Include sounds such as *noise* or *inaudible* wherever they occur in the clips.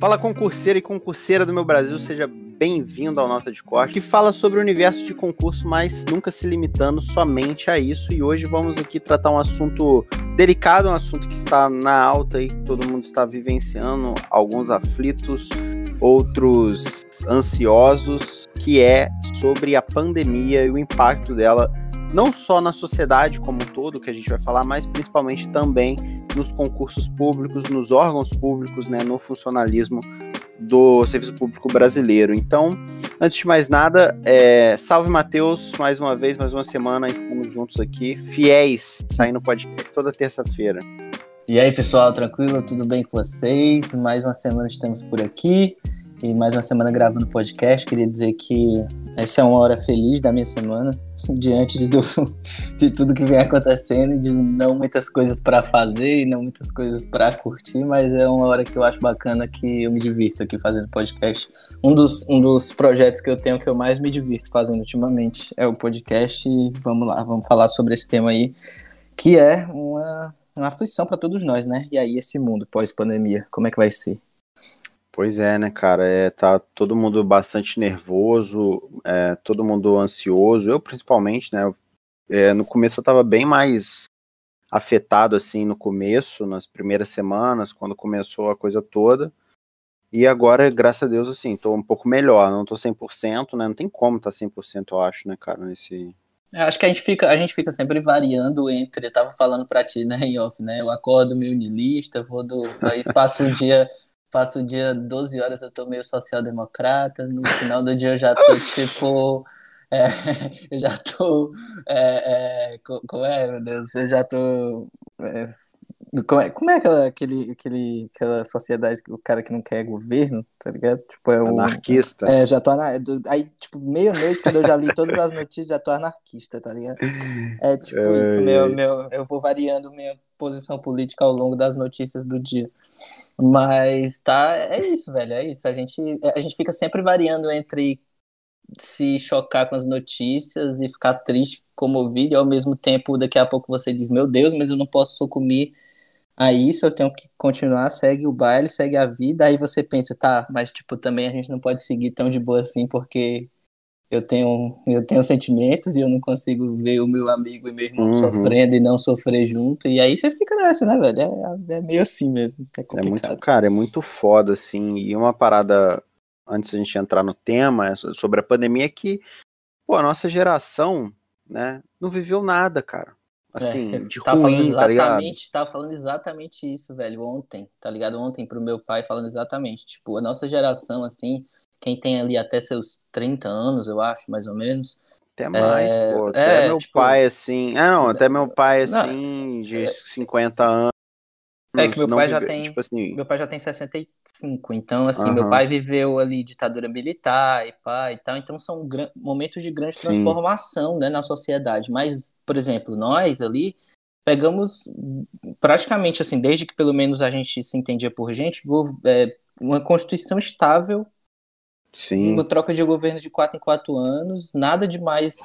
Fala concurseira e concurseira do meu Brasil, seja bem-vindo ao Nota de Corte, que fala sobre o universo de concurso, mas nunca se limitando somente a isso. E hoje vamos aqui tratar um assunto delicado, um assunto que está na alta e todo mundo está vivenciando, alguns aflitos, outros ansiosos, que é sobre a pandemia e o impacto dela não só na sociedade como um todo, que a gente vai falar, mas principalmente também nos concursos públicos, nos órgãos públicos, né, no funcionalismo do serviço público brasileiro. Então, antes de mais nada, é, salve Matheus, mais uma vez, mais uma semana, estamos juntos aqui, fiéis, saindo podcast toda terça-feira. E aí, pessoal, tranquilo? Tudo bem com vocês? Mais uma semana estamos por aqui e mais uma semana gravando podcast. Queria dizer que essa é uma hora feliz da minha semana, *laughs* diante de, do, de tudo que vem acontecendo, de não muitas coisas para fazer e não muitas coisas para curtir, mas é uma hora que eu acho bacana que eu me divirto aqui fazendo podcast. Um dos, um dos projetos que eu tenho que eu mais me divirto fazendo ultimamente é o podcast e vamos lá, vamos falar sobre esse tema aí, que é uma, uma aflição para todos nós, né? E aí esse mundo pós-pandemia, como é que vai ser? Pois é, né, cara? É, tá todo mundo bastante nervoso, é, todo mundo ansioso, eu principalmente, né? É, no começo eu tava bem mais afetado, assim, no começo, nas primeiras semanas, quando começou a coisa toda. E agora, graças a Deus, assim, tô um pouco melhor, não tô 100%, né? Não tem como tá 100%, eu acho, né, cara, nesse... Eu acho que a gente fica, a gente fica sempre variando entre, eu tava falando pra ti, né, *laughs* em off, né? Eu acordo meio nilista, vou do. Passo o dia passo o dia 12 horas, eu tô meio social-democrata, no final do dia eu já tô *laughs* tipo. É, *laughs* eu já tô. É, é, como é, meu Deus? Eu já tô. É, como é, como é aquela, aquele, aquele, aquela sociedade, o cara que não quer governo, tá ligado? Tipo, é o. Anarquista. É, já tô. Aí, tipo, meia-noite, quando eu já li todas as notícias, já tô anarquista, tá ligado? É tipo é, isso, meu, meu. Eu vou variando minha posição política ao longo das notícias do dia. Mas tá, é isso, velho, é isso. A gente, a gente fica sempre variando entre se chocar com as notícias e ficar triste, comovido, e ao mesmo tempo, daqui a pouco você diz: Meu Deus, mas eu não posso sucumbir a isso, eu tenho que continuar, segue o baile, segue a vida. Aí você pensa: Tá, mas tipo, também a gente não pode seguir tão de boa assim, porque eu tenho, eu tenho sentimentos e eu não consigo ver o meu amigo e meu irmão uhum. sofrendo e não sofrer junto. E aí você fica nessa, né, velho? É, é meio assim mesmo. É, é muito, cara, é muito foda, assim. E uma parada, antes da gente entrar no tema, é sobre a pandemia, é que, pô, a nossa geração, né, não viveu nada, cara. Assim, é, de tava ruim, falando exatamente, tá Tava falando exatamente isso, velho, ontem, tá ligado? Ontem pro meu pai falando exatamente. Tipo, a nossa geração, assim quem tem ali até seus 30 anos, eu acho, mais ou menos. Até mais, é, pô. Até é, meu tipo, pai, assim. Ah, não, até meu pai, assim, não, de é, 50 anos. É que meu pai já tem. Tipo assim... Meu pai já tem 65. Então, assim, uhum. meu pai viveu ali ditadura militar e pai e tal. Então, são momentos de grande transformação né, na sociedade. Mas, por exemplo, nós ali pegamos praticamente assim, desde que pelo menos a gente se entendia por gente, é, uma constituição estável Sim. Uma troca de governo de quatro em quatro anos, nada de mais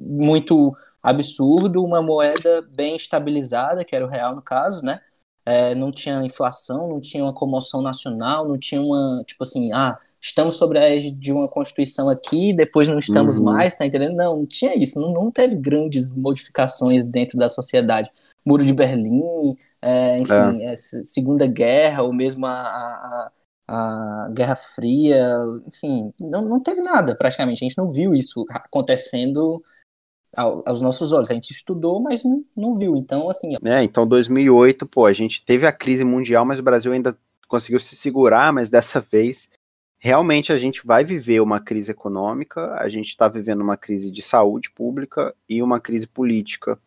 muito absurdo, uma moeda bem estabilizada, que era o real no caso, né? É, não tinha inflação, não tinha uma comoção nacional, não tinha uma, tipo assim, ah, estamos sobre a égide de uma constituição aqui, depois não estamos uhum. mais, tá entendendo? Não, não tinha isso, não, não teve grandes modificações dentro da sociedade. Muro de Berlim, é, enfim, é. É, Segunda Guerra, ou mesmo a, a, a Guerra Fria, enfim, não, não teve nada praticamente. A gente não viu isso acontecendo aos nossos olhos. A gente estudou, mas não, não viu. Então, assim. É, então 2008, pô, a gente teve a crise mundial, mas o Brasil ainda conseguiu se segurar, mas dessa vez realmente a gente vai viver uma crise econômica, a gente está vivendo uma crise de saúde pública e uma crise política.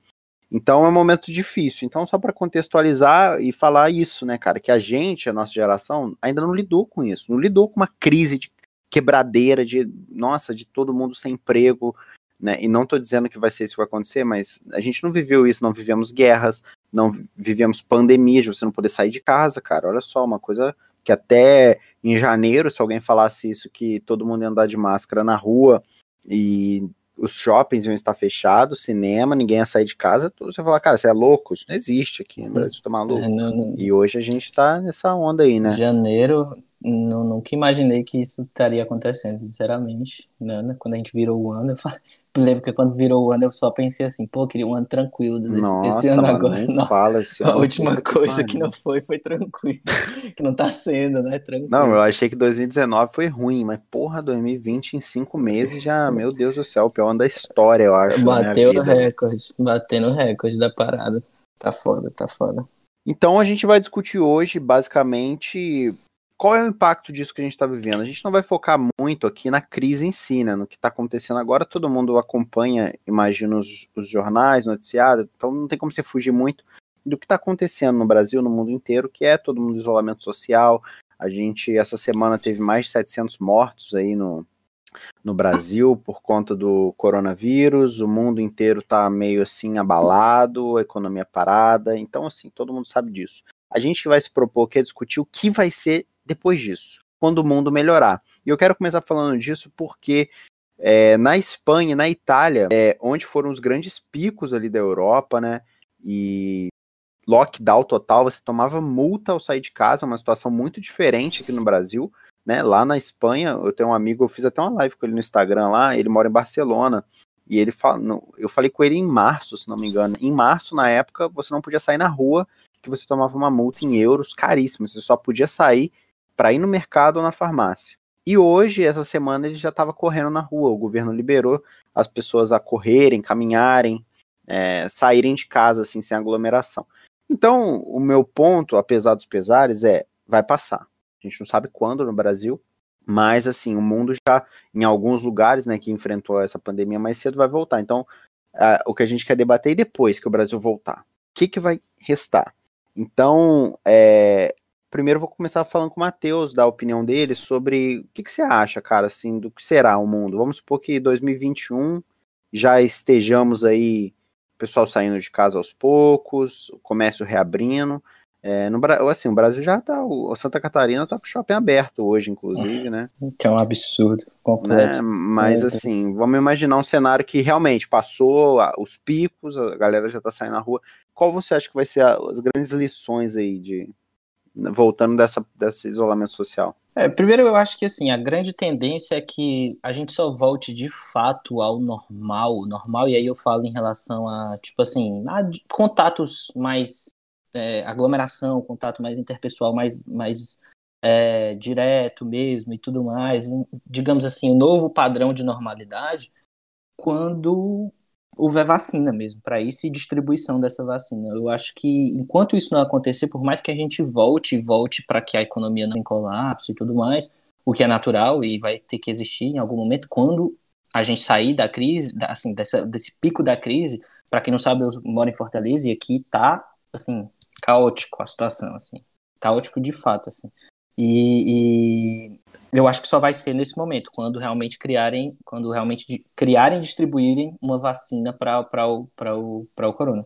Então é um momento difícil. Então, só para contextualizar e falar isso, né, cara, que a gente, a nossa geração, ainda não lidou com isso, não lidou com uma crise de quebradeira, de nossa, de todo mundo sem emprego, né? E não estou dizendo que vai ser isso que vai acontecer, mas a gente não viveu isso, não vivemos guerras, não vivemos pandemia, de você não poder sair de casa, cara. Olha só, uma coisa que até em janeiro, se alguém falasse isso, que todo mundo ia andar de máscara na rua e os shoppings iam estar fechados, cinema, ninguém ia sair de casa, você fala, cara, você é louco, isso não existe aqui no Brasil, tá maluco. É, não, não. E hoje a gente tá nessa onda aí, né? Janeiro, não, nunca imaginei que isso estaria acontecendo, sinceramente. Né? Quando a gente virou o ano, eu falei, *laughs* lembro que quando virou o ano eu só pensei assim, pô, queria um ano tranquilo. Nossa, esse ano mano, agora. *laughs* Nossa, fala esse a ano, última puta que coisa que não foi foi tranquilo. *laughs* que não tá sendo, né? Tranquilo. Não, eu achei que 2019 foi ruim, mas porra, 2020 em cinco meses já, meu Deus do céu, o pior ano da história, eu acho. Bateu o vida. recorde, batendo recorde da parada. Tá foda, tá foda. Então a gente vai discutir hoje, basicamente, qual é o impacto disso que a gente está vivendo. A gente não vai focar muito aqui na crise em si, né? No que está acontecendo agora. Todo mundo acompanha, imagino, os, os jornais, noticiário, então não tem como você fugir muito do que está acontecendo no Brasil, no mundo inteiro, que é todo mundo isolamento social. A gente, essa semana, teve mais de 700 mortos aí no, no Brasil por conta do coronavírus, o mundo inteiro tá meio assim abalado, a economia parada, então assim, todo mundo sabe disso. A gente vai se propor aqui a discutir o que vai ser depois disso, quando o mundo melhorar. E eu quero começar falando disso porque é, na Espanha na Itália, é, onde foram os grandes picos ali da Europa, né, e lockdown total, você tomava multa ao sair de casa, uma situação muito diferente aqui no Brasil, né? Lá na Espanha, eu tenho um amigo, eu fiz até uma live com ele no Instagram lá, ele mora em Barcelona, e ele fala, eu falei com ele em março, se não me engano. Em março, na época, você não podia sair na rua, que você tomava uma multa em euros caríssima, você só podia sair para ir no mercado ou na farmácia. E hoje, essa semana, ele já estava correndo na rua, o governo liberou as pessoas a correrem, caminharem, é, saírem de casa, assim, sem aglomeração. Então, o meu ponto, apesar dos pesares, é, vai passar. A gente não sabe quando no Brasil, mas assim, o mundo já, em alguns lugares, né, que enfrentou essa pandemia mais cedo, vai voltar. Então, o que a gente quer debater é depois que o Brasil voltar. O que, que vai restar? Então, é, primeiro vou começar falando com o Matheus, da opinião dele sobre o que, que você acha, cara, assim, do que será o mundo. Vamos supor que 2021 já estejamos aí, o pessoal saindo de casa aos poucos, o comércio reabrindo. É, no, assim, o Brasil já tá. O Santa Catarina tá com o shopping aberto hoje, inclusive, né? Que é um absurdo completo. Né? Mas É. assim, vamos imaginar um cenário que realmente passou os picos, a galera já tá saindo na rua. Qual você acha que vai ser as grandes lições aí de. Voltando dessa, desse isolamento social? É, primeiro eu acho que assim, a grande tendência é que a gente só volte de fato ao normal, normal, e aí eu falo em relação a, tipo assim, a contatos mais, é, aglomeração, contato mais interpessoal, mais, mais é, direto mesmo e tudo mais, digamos assim, um novo padrão de normalidade, quando houver vacina mesmo, para isso e distribuição dessa vacina. Eu acho que enquanto isso não acontecer, por mais que a gente volte e volte para que a economia não colapse e tudo mais, o que é natural e vai ter que existir em algum momento, quando a gente sair da crise, assim, dessa, desse pico da crise, para quem não sabe, eu moro em Fortaleza e aqui tá, assim, caótico a situação, assim, caótico de fato, assim. E eu acho que só vai ser nesse momento, quando realmente criarem, quando realmente criarem e distribuírem uma vacina para o, o, o corona.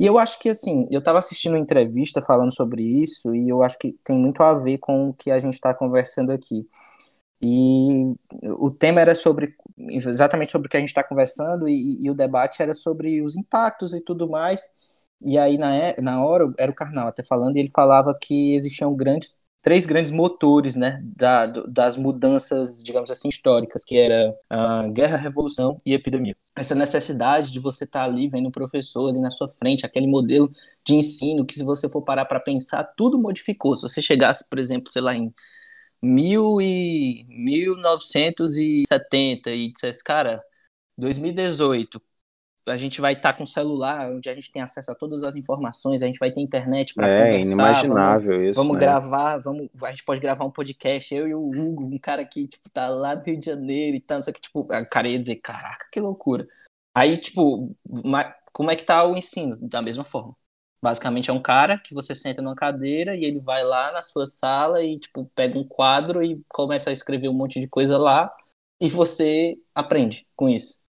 E eu acho que, assim, eu estava assistindo uma entrevista falando sobre isso, e eu acho que tem muito a ver com o que a gente está conversando aqui. E o tema era sobre, exatamente sobre o que a gente está conversando, e, e o debate era sobre os impactos e tudo mais. E aí, na, é- na hora, era o Karnal até falando, e ele falava que existiam grandes, três grandes motores, né, da, das mudanças, digamos assim, históricas, que era a guerra, revolução e epidemia. Essa necessidade de você estar ali vendo o professor ali na sua frente, aquele modelo de ensino que, se você for parar para pensar, tudo modificou. Se você chegasse, por exemplo, sei lá, em mil e 1970 e dissesse, cara, 2018, a gente vai estar com celular, onde a gente tem acesso a todas as informações, a gente vai ter internet para É conversar, inimaginável vamos, isso. vamos né? gravar, vamos, a gente pode gravar um podcast, eu e o Hugo, um cara que, tipo, tá lá no Rio de Janeiro e tal, só que, tipo, o cara ia dizer, caraca, que loucura. Aí, tipo, como é que tá o ensino? Da mesma forma. Basicamente é um cara que você senta numa cadeira e ele vai lá na sua sala e, tipo, pega um quadro e começa a escrever um monte de coisa lá e você aprende com isso.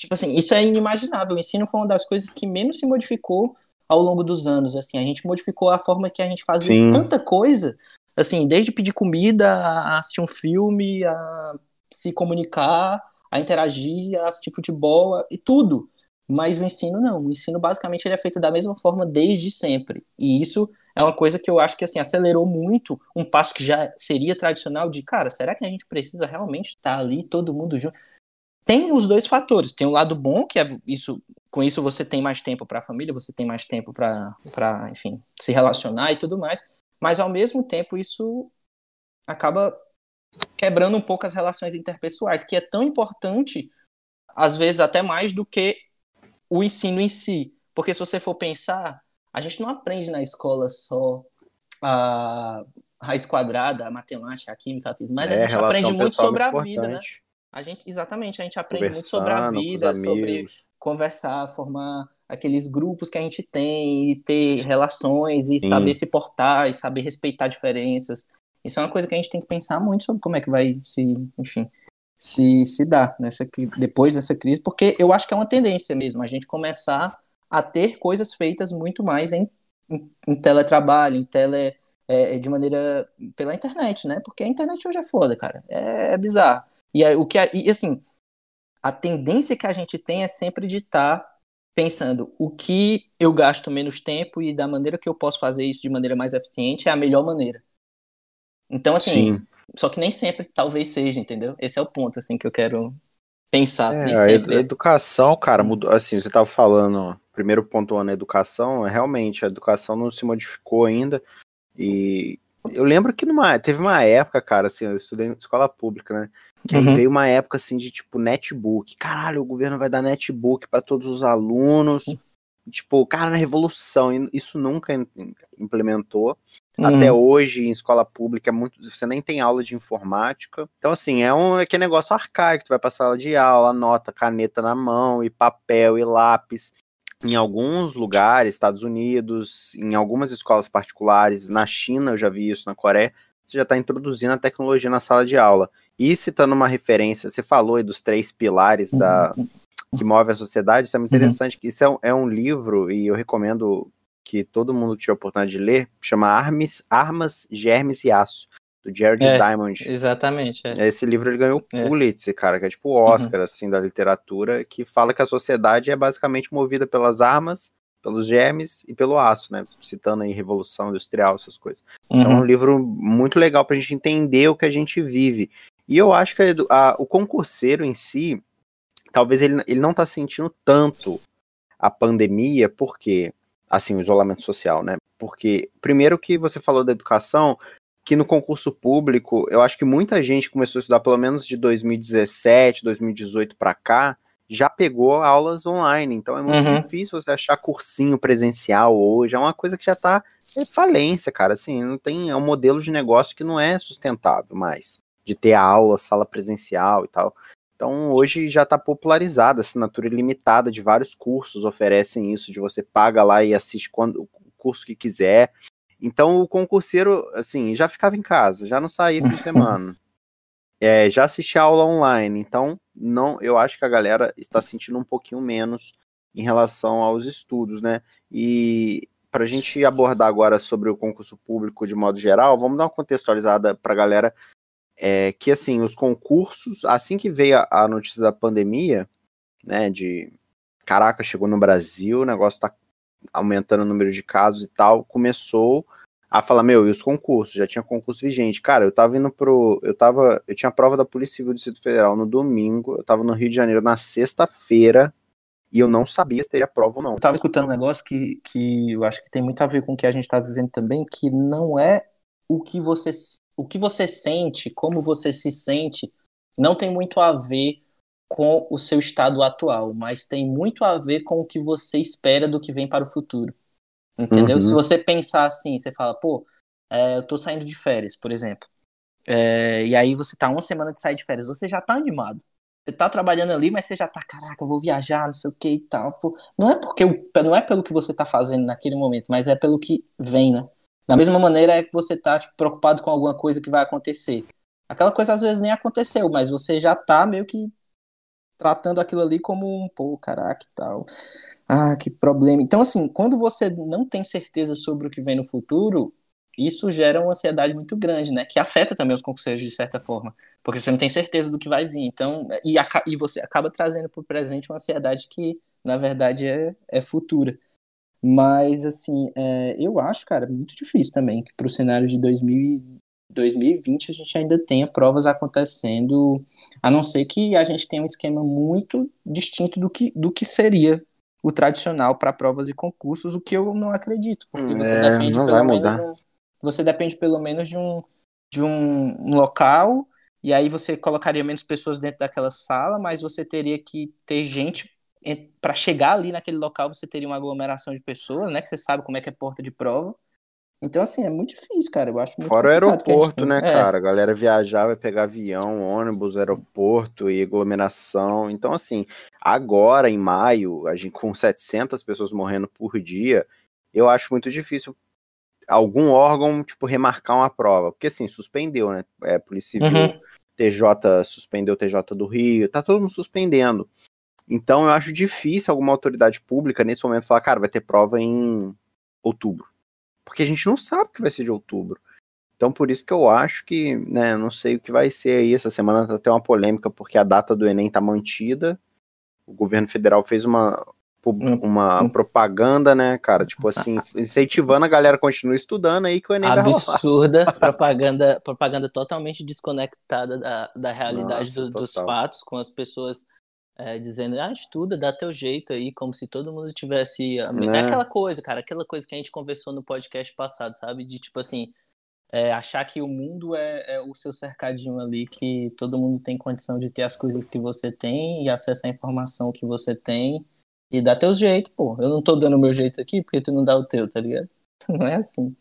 Tipo assim, isso é inimaginável. O ensino foi uma das coisas que menos se modificou ao longo dos anos. Assim, a gente modificou a forma que a gente fazia Sim. tanta coisa, assim, desde pedir comida, a assistir um filme, a se comunicar, a interagir, a assistir futebol a- e tudo. Mas o ensino não. O ensino basicamente ele é feito da mesma forma desde sempre. E isso é uma coisa que eu acho que assim acelerou muito um passo que já seria tradicional de, cara, será que a gente precisa realmente estar ali todo mundo junto? Tem os dois fatores. Tem o lado bom, que é isso, com isso você tem mais tempo para a família, você tem mais tempo para, enfim, se relacionar e tudo mais. Mas ao mesmo tempo isso acaba quebrando um pouco as relações interpessoais, que é tão importante, às vezes até mais do que o ensino em si. Porque se você for pensar, a gente não aprende na escola só a raiz quadrada, a matemática, a química, a física, mas é, a gente aprende muito sobre a vida, né? A gente, exatamente, a gente aprende muito sobre a vida, sobre conversar, formar aqueles grupos que a gente tem, e ter relações, e Sim. saber se portar, e saber respeitar diferenças. Isso é uma coisa que a gente tem que pensar muito sobre como é que vai se, enfim, se, se dar nessa, depois dessa crise, porque eu acho que é uma tendência mesmo, a gente começar a ter coisas feitas muito mais em, em, em teletrabalho, em tele, é, de maneira pela internet, né? Porque a internet hoje é foda, cara, é, é bizarro. E o que e assim, a tendência que a gente tem é sempre de estar tá pensando o que eu gasto menos tempo e da maneira que eu posso fazer isso de maneira mais eficiente é a melhor maneira. Então, assim, Sim. só que nem sempre talvez seja, entendeu? Esse é o ponto, assim, que eu quero pensar. É, a educação, cara, mudou, assim, você estava falando, primeiro ponto na educação, é realmente, a educação não se modificou ainda, e eu lembro que numa, teve uma época, cara, assim, eu estudei em escola pública, né, que uhum. veio uma época, assim, de, tipo, netbook, caralho, o governo vai dar netbook para todos os alunos, uhum. tipo, cara, na revolução, isso nunca implementou, Uhum. Até hoje, em escola pública, é muito, você nem tem aula de informática. Então, assim, é um é negócio arcaico. Tu vai passar aula de aula, nota, caneta na mão, e papel e lápis. Em alguns lugares, Estados Unidos, em algumas escolas particulares, na China, eu já vi isso, na Coreia, você já está introduzindo a tecnologia na sala de aula. E citando uma referência, você falou aí dos três pilares da, uhum. que move a sociedade, isso é muito uhum. interessante, isso é, é um livro, e eu recomendo que todo mundo que tiver a oportunidade de ler, chama Armas, Armas Germes e Aço, do Jared é, Diamond. Exatamente. É. Esse livro ele ganhou o é. Pulitzer, cara, que é tipo o Oscar, uhum. assim, da literatura, que fala que a sociedade é basicamente movida pelas armas, pelos germes e pelo aço, né? Citando aí Revolução Industrial, essas coisas. Uhum. Então é um uhum. livro muito legal pra gente entender o que a gente vive. E eu acho que a, a, o concurseiro em si, talvez ele, ele não tá sentindo tanto a pandemia, porque assim, o isolamento social, né? Porque, primeiro que você falou da educação, que no concurso público, eu acho que muita gente começou a estudar pelo menos de 2017, 2018 para cá, já pegou aulas online. Então é muito uhum. difícil você achar cursinho presencial hoje. É uma coisa que já está em falência, cara. Assim, não tem. É um modelo de negócio que não é sustentável mais. De ter a aula, sala presencial e tal. Então hoje já está popularizada, assinatura ilimitada de vários cursos oferecem isso, de você paga lá e assiste quando o curso que quiser. Então o concurseiro, assim, já ficava em casa, já não saía de semana. É, já assistia aula online, então não, eu acho que a galera está sentindo um pouquinho menos em relação aos estudos, né? E para a gente abordar agora sobre o concurso público de modo geral, vamos dar uma contextualizada para a galera é que assim, os concursos, assim que veio a, a, notícia da pandemia, né, de caraca, chegou no Brasil, o negócio tá aumentando o número de casos e tal, começou a falar, meu, e os concursos? Já tinha concurso vigente. Cara, eu tava indo pro. Eu tava. Eu tinha prova da Polícia Civil do Distrito Federal no domingo, eu tava no Rio de Janeiro na sexta-feira, e eu não sabia se teria prova ou não. Eu tava escutando um negócio que, que eu acho que tem muito a ver com o que a gente tá vivendo também, que não é o que você o que você sente, como você se sente, não tem muito a ver com o seu estado atual, mas tem muito a ver com o que você espera do que vem para o futuro. Entendeu? Uhum. Se você pensar assim, você fala, pô, é, eu tô saindo de férias, por exemplo. É, e aí você tá uma semana de sair de férias, você já tá animado. Você tá trabalhando ali, mas você já tá, caraca, eu vou viajar, não sei o que e tal. Pô, não é porque não é pelo que você tá fazendo naquele momento, mas é pelo que vem, né? Da mesma maneira é que você tá tipo, preocupado com alguma coisa que vai acontecer. Aquela coisa às vezes nem aconteceu, mas você já tá meio que tratando aquilo ali como um, pô, caraca tal. Ah, que problema. Então, assim, quando você não tem certeza sobre o que vem no futuro, isso gera uma ansiedade muito grande, né? Que afeta também os concurseiros de certa forma. Porque você não tem certeza do que vai vir. Então, e, e você acaba trazendo para o presente uma ansiedade que, na verdade, é, é futura. Mas, assim, é, eu acho, cara, muito difícil também que para o cenário de 2000, 2020 a gente ainda tenha provas acontecendo, a não ser que a gente tenha um esquema muito distinto do que, do que seria o tradicional para provas e concursos, o que eu não acredito, porque você é, depende pelo menos um, você depende pelo menos de um de um, um local e aí você colocaria menos pessoas dentro daquela sala, mas você teria que ter gente para chegar ali naquele local, você teria uma aglomeração de pessoas, né? Que você sabe como é que é porta de prova. Então, assim, é muito difícil, cara. Eu acho muito Fora o aeroporto, né, é. cara? A galera viajar, vai pegar avião, ônibus, aeroporto e aglomeração. Então, assim, agora, em maio, a gente com 700 pessoas morrendo por dia, eu acho muito difícil algum órgão, tipo, remarcar uma prova. Porque, assim, suspendeu, né? É, Polícia Civil, uhum. TJ suspendeu o TJ do Rio, tá todo mundo suspendendo. Então, eu acho difícil alguma autoridade pública, nesse momento, falar, cara, vai ter prova em outubro porque a gente não sabe o que vai ser de outubro. Então, por isso que eu acho que, né, não sei o que vai ser aí. Essa semana tá até uma polêmica, porque a data do Enem tá mantida. O governo federal fez uma, uma propaganda, né, cara? Tipo assim, incentivando a galera a continuar estudando aí que o Enem Absurda, propaganda, propaganda totalmente desconectada da, da realidade Nossa, do, dos fatos, com as pessoas é, dizendo, ah, estuda, dá teu jeito aí, como se todo mundo tivesse. Né? É aquela coisa, cara, aquela coisa que a gente conversou no podcast passado, sabe? De tipo assim, é, achar que o mundo é, é, o seu cercadinho ali, que todo mundo tem condição de ter as coisas que você tem e acesso à informação que você tem e dá teu jeito, pô. Eu não tô dando o meu jeito aqui porque tu não dá o teu, tá ligado? *laughs* Não é assim.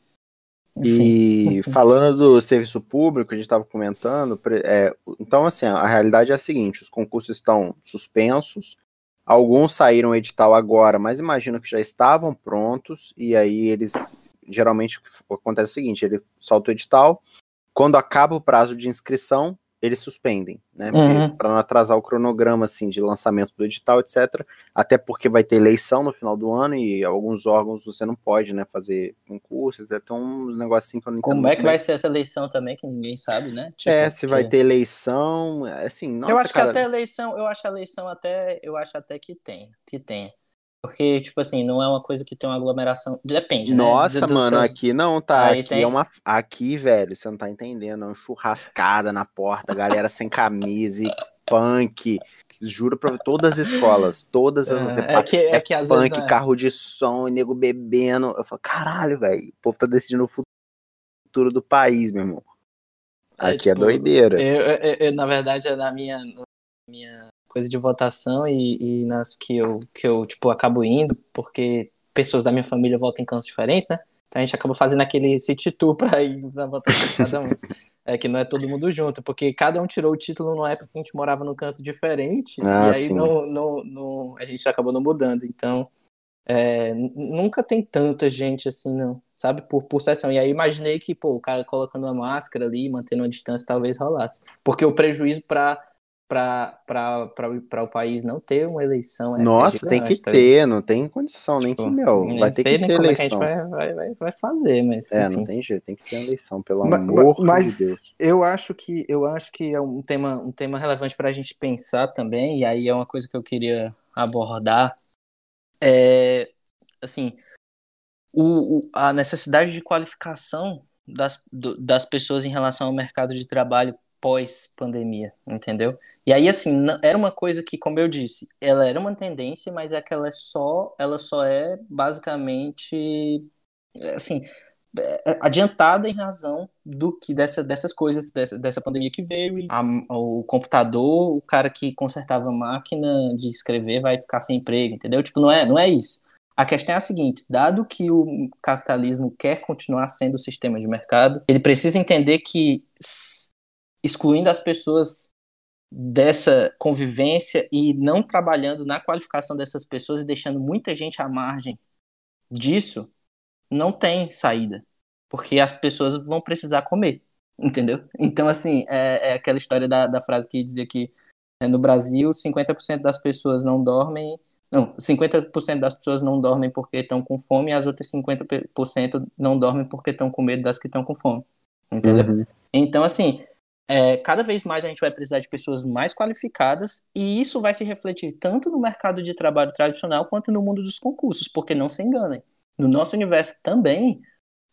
E falando do serviço público, a gente estava comentando, é, então assim, a realidade é a seguinte, os concursos estão suspensos, alguns saíram edital agora, mas imagino que já estavam prontos, e aí eles, geralmente acontece o seguinte, ele solta o edital, quando acaba o prazo de inscrição, eles suspendem, né? Uhum. Para não atrasar o cronograma assim de lançamento do edital, etc. Até porque vai ter eleição no final do ano e alguns órgãos você não pode, né, fazer concursos, é tão um negocinho que eu não Como é que vai ser essa eleição também que ninguém sabe, né? Tipo, é, se vai ter eleição, é, assim, nossa, Eu acho cara... que até eleição, eu acho a eleição até, eu acho até que tem, que tem. Porque, tipo assim, não é uma coisa que tem uma aglomeração. Depende, né? Nossa, mano, seus... aqui não, tá? Aí aqui tem... é uma. Aqui, velho, você não tá entendendo. É uma churrascada na porta, galera sem camisa e punk. Juro pra todas as escolas, todas as. É, é que, é, é que às punk, vezes, é. carro de som, nego bebendo. Eu falo, caralho, velho, o povo tá decidindo o futuro do país, meu irmão. É, aqui é, tipo, é doideira. Eu, eu, eu, na verdade, é na minha, na minha coisa de votação e, e, nas que eu, que eu, tipo, acabo indo, porque pessoas da minha família votam em cantos diferentes, né? Então a gente acaba fazendo aquele city tour *laughs* pra ir na votação de cada um. É que não é todo mundo junto, porque cada um tirou o título numa época que a gente morava num canto diferente, ah, e aí não, não, não, a gente acabou não mudando. Então, é, nunca tem tanta gente assim, não, sabe? Por, por sessão. E aí imaginei que, pô, o cara colocando a máscara ali, mantendo a distância, talvez rolasse. Porque o prejuízo para para o país não ter uma eleição. É Nossa, tem que tá ter, não tem condição, nem tipo, que, meu, vai ter que ter eleição. É que a gente vai, vai, vai, vai fazer, mas. É, enfim. não tem jeito, tem que ter eleição, pelo mas, amor mas de Deus. Eu acho que eu acho que é um tema, um tema relevante para a gente pensar também, e aí é uma coisa que eu queria abordar. É, assim, o, o a necessidade de qualificação das, do, das pessoas em relação ao mercado de trabalho pós-pandemia, entendeu? E aí, assim, era uma coisa que, como eu disse, ela era uma tendência, mas é que ela é só, ela só é basicamente, assim, é, é, adiantada em razão do que dessa, dessas coisas, dessa, dessa pandemia que veio, a, o computador, o cara que consertava a máquina de escrever vai ficar sem emprego, entendeu? Tipo, não é, não é isso. A questão é a seguinte: dado que o capitalismo quer continuar sendo o sistema de mercado, ele precisa entender que excluindo as pessoas dessa convivência e não trabalhando na qualificação dessas pessoas e deixando muita gente à margem disso, não tem saída. Porque as pessoas vão precisar comer, entendeu? Então, assim, é, é aquela história da, da frase que dizia que é, no Brasil 50% das pessoas não dormem. Não, 50% das pessoas não dormem porque estão com fome e as outras 50% não dormem porque estão com medo das que estão com fome. Entendeu? Uhum. Então, assim, é, cada vez mais a gente vai precisar de pessoas mais qualificadas e isso vai se refletir tanto no mercado de trabalho tradicional quanto no mundo dos concursos, porque não se enganem. no nosso universo também,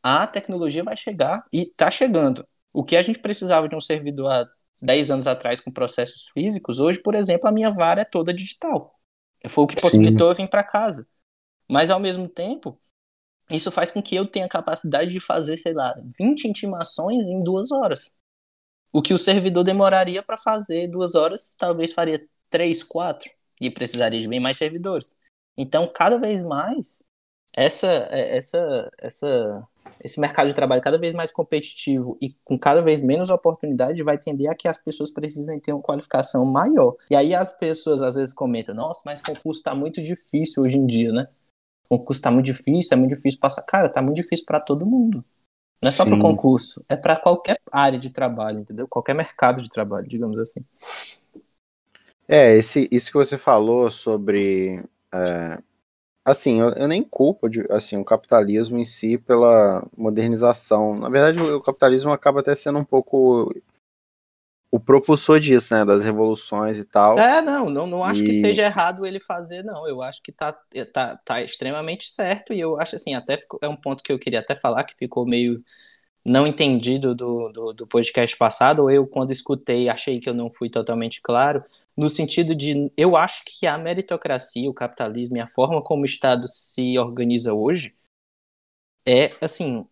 a tecnologia vai chegar e está chegando. O que a gente precisava de um servidor há 10 anos atrás com processos físicos, hoje, por exemplo, a minha vara é toda digital. Foi o que possibilitou Sim. eu vir para casa. Mas, ao mesmo tempo, isso faz com que eu tenha a capacidade de fazer, sei lá, 20 intimações em duas horas. O que o servidor demoraria para fazer duas horas, talvez faria três, quatro, e precisaria de bem mais servidores. Então, cada vez mais, essa, essa, essa, esse mercado de trabalho cada vez mais competitivo e com cada vez menos oportunidade vai tender a que as pessoas precisem ter uma qualificação maior. E aí as pessoas às vezes comentam: nossa, mas concurso está muito difícil hoje em dia, né? concurso tá muito difícil, é muito difícil passar. Cara, tá muito difícil para todo mundo. Não é só para concurso, é para qualquer área de trabalho, entendeu? Qualquer mercado de trabalho, digamos assim. É, esse, isso que você falou sobre. É, assim, eu, eu, nem culpo de, assim, o capitalismo em si pela modernização. Na verdade, o, o capitalismo acaba até sendo um pouco o propulsor disso, né? Das revoluções e tal. É, não, não, não acho e... que seja errado ele fazer, não. Eu acho que tá, tá, tá extremamente certo, e eu acho assim, até ficou, é um ponto que eu queria até falar, que ficou meio não entendido do, do, do podcast passado, ou eu, quando escutei, achei que eu não fui totalmente claro, no sentido de eu acho que a meritocracia, o capitalismo e a forma como o Estado se organiza hoje é assim.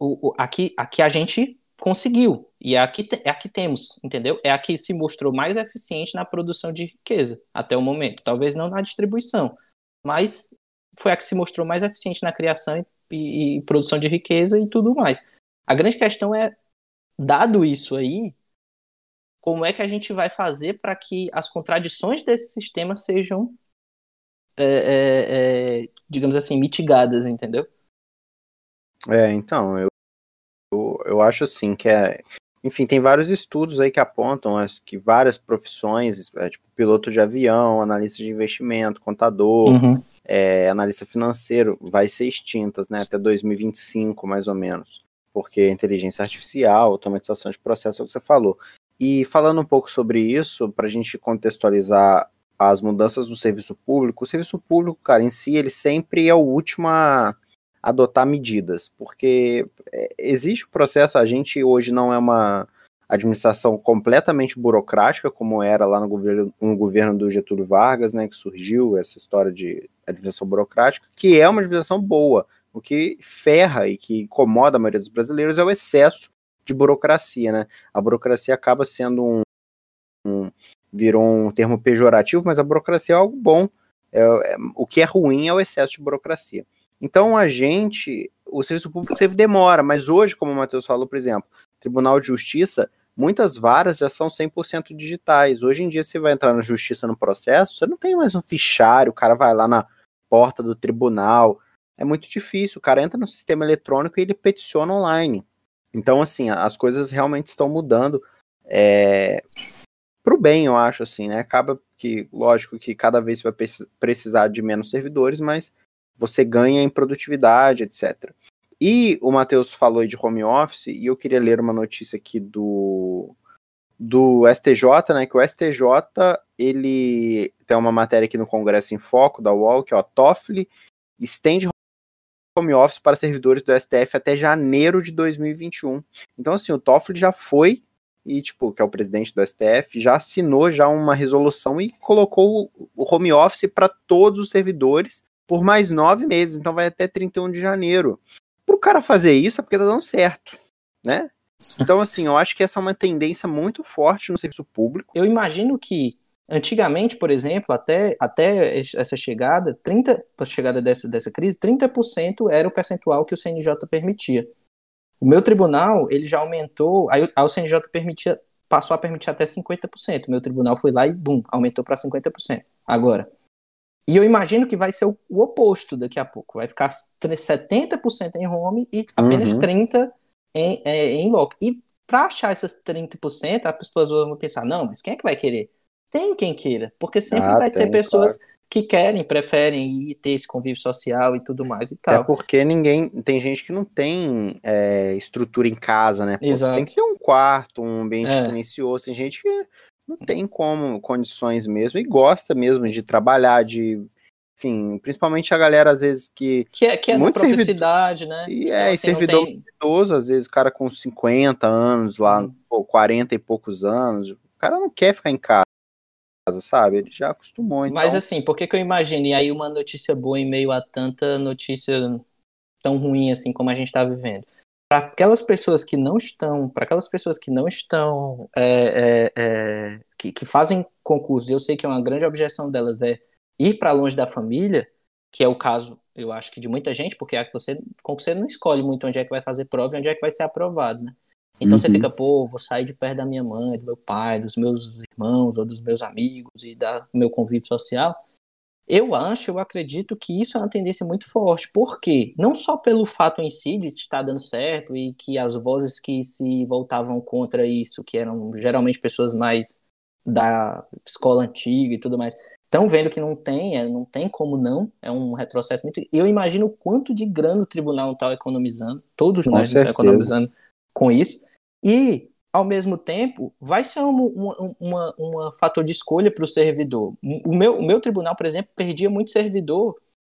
O, o, aqui, aqui a gente conseguiu. E é aqui, é aqui temos, entendeu? É a que se mostrou mais eficiente na produção de riqueza até o momento. Talvez não na distribuição, mas foi a que se mostrou mais eficiente na criação e, e produção de riqueza e tudo mais. A grande questão é, dado isso aí, como é que a gente vai fazer para que as contradições desse sistema sejam, é, é, é, digamos assim, mitigadas, entendeu? É, então, eu eu, acho assim que é. Enfim, tem vários estudos aí que apontam que várias profissões, é, tipo piloto de avião, analista de investimento, contador, uhum. é, analista financeiro, vai ser extintas, né, até 2025, mais ou menos, porque inteligência artificial, automatização de processo, é o que você falou. E falando um pouco sobre isso, para a gente contextualizar as mudanças do serviço público, o serviço público, cara, em si, ele sempre é o último a adotar medidas, porque é, existe o processo, a gente hoje não é uma administração completamente burocrática, como era lá no governo, no governo do Getúlio Vargas, né, que surgiu essa história de administração burocrática, que é uma administração boa. O que ferra e que incomoda a maioria dos brasileiros é o excesso de burocracia, né? A burocracia acaba sendo um, um virou um termo pejorativo, mas a burocracia é algo bom. É, é, o que é ruim é o excesso de burocracia. Então a gente, o serviço público sempre demora, mas hoje, como o Matheus falou, por exemplo, Tribunal de Justiça, muitas varas já são 100% digitais. Hoje em dia você vai entrar na justiça no processo, você não tem mais um fichário, o cara vai lá na porta do tribunal. É muito difícil, o cara entra no sistema eletrônico e ele peticiona online. Então, assim, as coisas realmente estão mudando é, para o bem, eu acho, assim, né? Acaba que, lógico, que cada vez vai precisar de menos servidores, mas você ganha em produtividade, etc. E o Matheus falou de home office, e eu queria ler uma notícia aqui do, do STJ, né, que o STJ, ele tem uma matéria aqui no Congresso em Foco, da UOL, que é o Toffoli estende home office para servidores do STF até janeiro de 2021. Então, assim, o Toffoli já foi, e, tipo, que é o presidente do STF, já assinou já uma resolução e colocou o home office para todos os servidores por mais nove meses, então vai até 31 de janeiro. Para o cara fazer isso é porque tá dando certo, né? Então, assim, eu acho que essa é uma tendência muito forte no serviço público. Eu imagino que antigamente, por exemplo, até, até essa chegada, 30, a chegada dessa, dessa crise, 30% era o percentual que o CNJ permitia. O meu tribunal, ele já aumentou, aí, aí o CNJ permitia, passou a permitir até 50%. O meu tribunal foi lá e, bum, aumentou para 50%. Agora, e eu imagino que vai ser o, o oposto daqui a pouco. Vai ficar 70% em home e apenas uhum. 30% em, é, em loco. E para achar essas 30%, as pessoas vão pensar, não, mas quem é que vai querer? Tem quem queira, porque sempre ah, vai tem, ter pessoas claro. que querem, preferem ir ter esse convívio social e tudo mais e é tal. É porque ninguém, tem gente que não tem é, estrutura em casa, né? Pô, tem que ter um quarto, um ambiente é. silencioso, tem gente que não tem como condições mesmo e gosta mesmo de trabalhar, de enfim, principalmente a galera às vezes que. Que é, que é muito publicidade, né? E então, é, assim, servidor tem... idoso, às vezes, cara com 50 anos lá, hum. pô, 40 e poucos anos, o cara não quer ficar em casa, sabe? Ele já acostumou. Então... Mas assim, por que, que eu imagino? E aí uma notícia boa em meio a tanta notícia tão ruim assim como a gente está vivendo. Para aquelas pessoas que não estão, para aquelas pessoas que não estão, é, é, é, que, que fazem concurso, eu sei que é uma grande objeção delas é ir para longe da família, que é o caso, eu acho que de muita gente, porque é que você, você não escolhe muito onde é que vai fazer prova e onde é que vai ser aprovado, né? Então uhum. você fica, pô, vou sair de perto da minha mãe, do meu pai, dos meus irmãos ou dos meus amigos e do meu convívio social. Eu acho, eu acredito que isso é uma tendência muito forte. Por quê? Não só pelo fato em si de estar dando certo e que as vozes que se voltavam contra isso, que eram geralmente pessoas mais da escola antiga e tudo mais, estão vendo que não tem, é, não tem como não, é um retrocesso muito. Eu imagino o quanto de grana o tribunal está economizando, todos nós estão economizando com isso, e ao mesmo tempo vai ser um uma, uma fator de escolha para o servidor. O meu, o meu tribunal, por exemplo, perdia muito servidor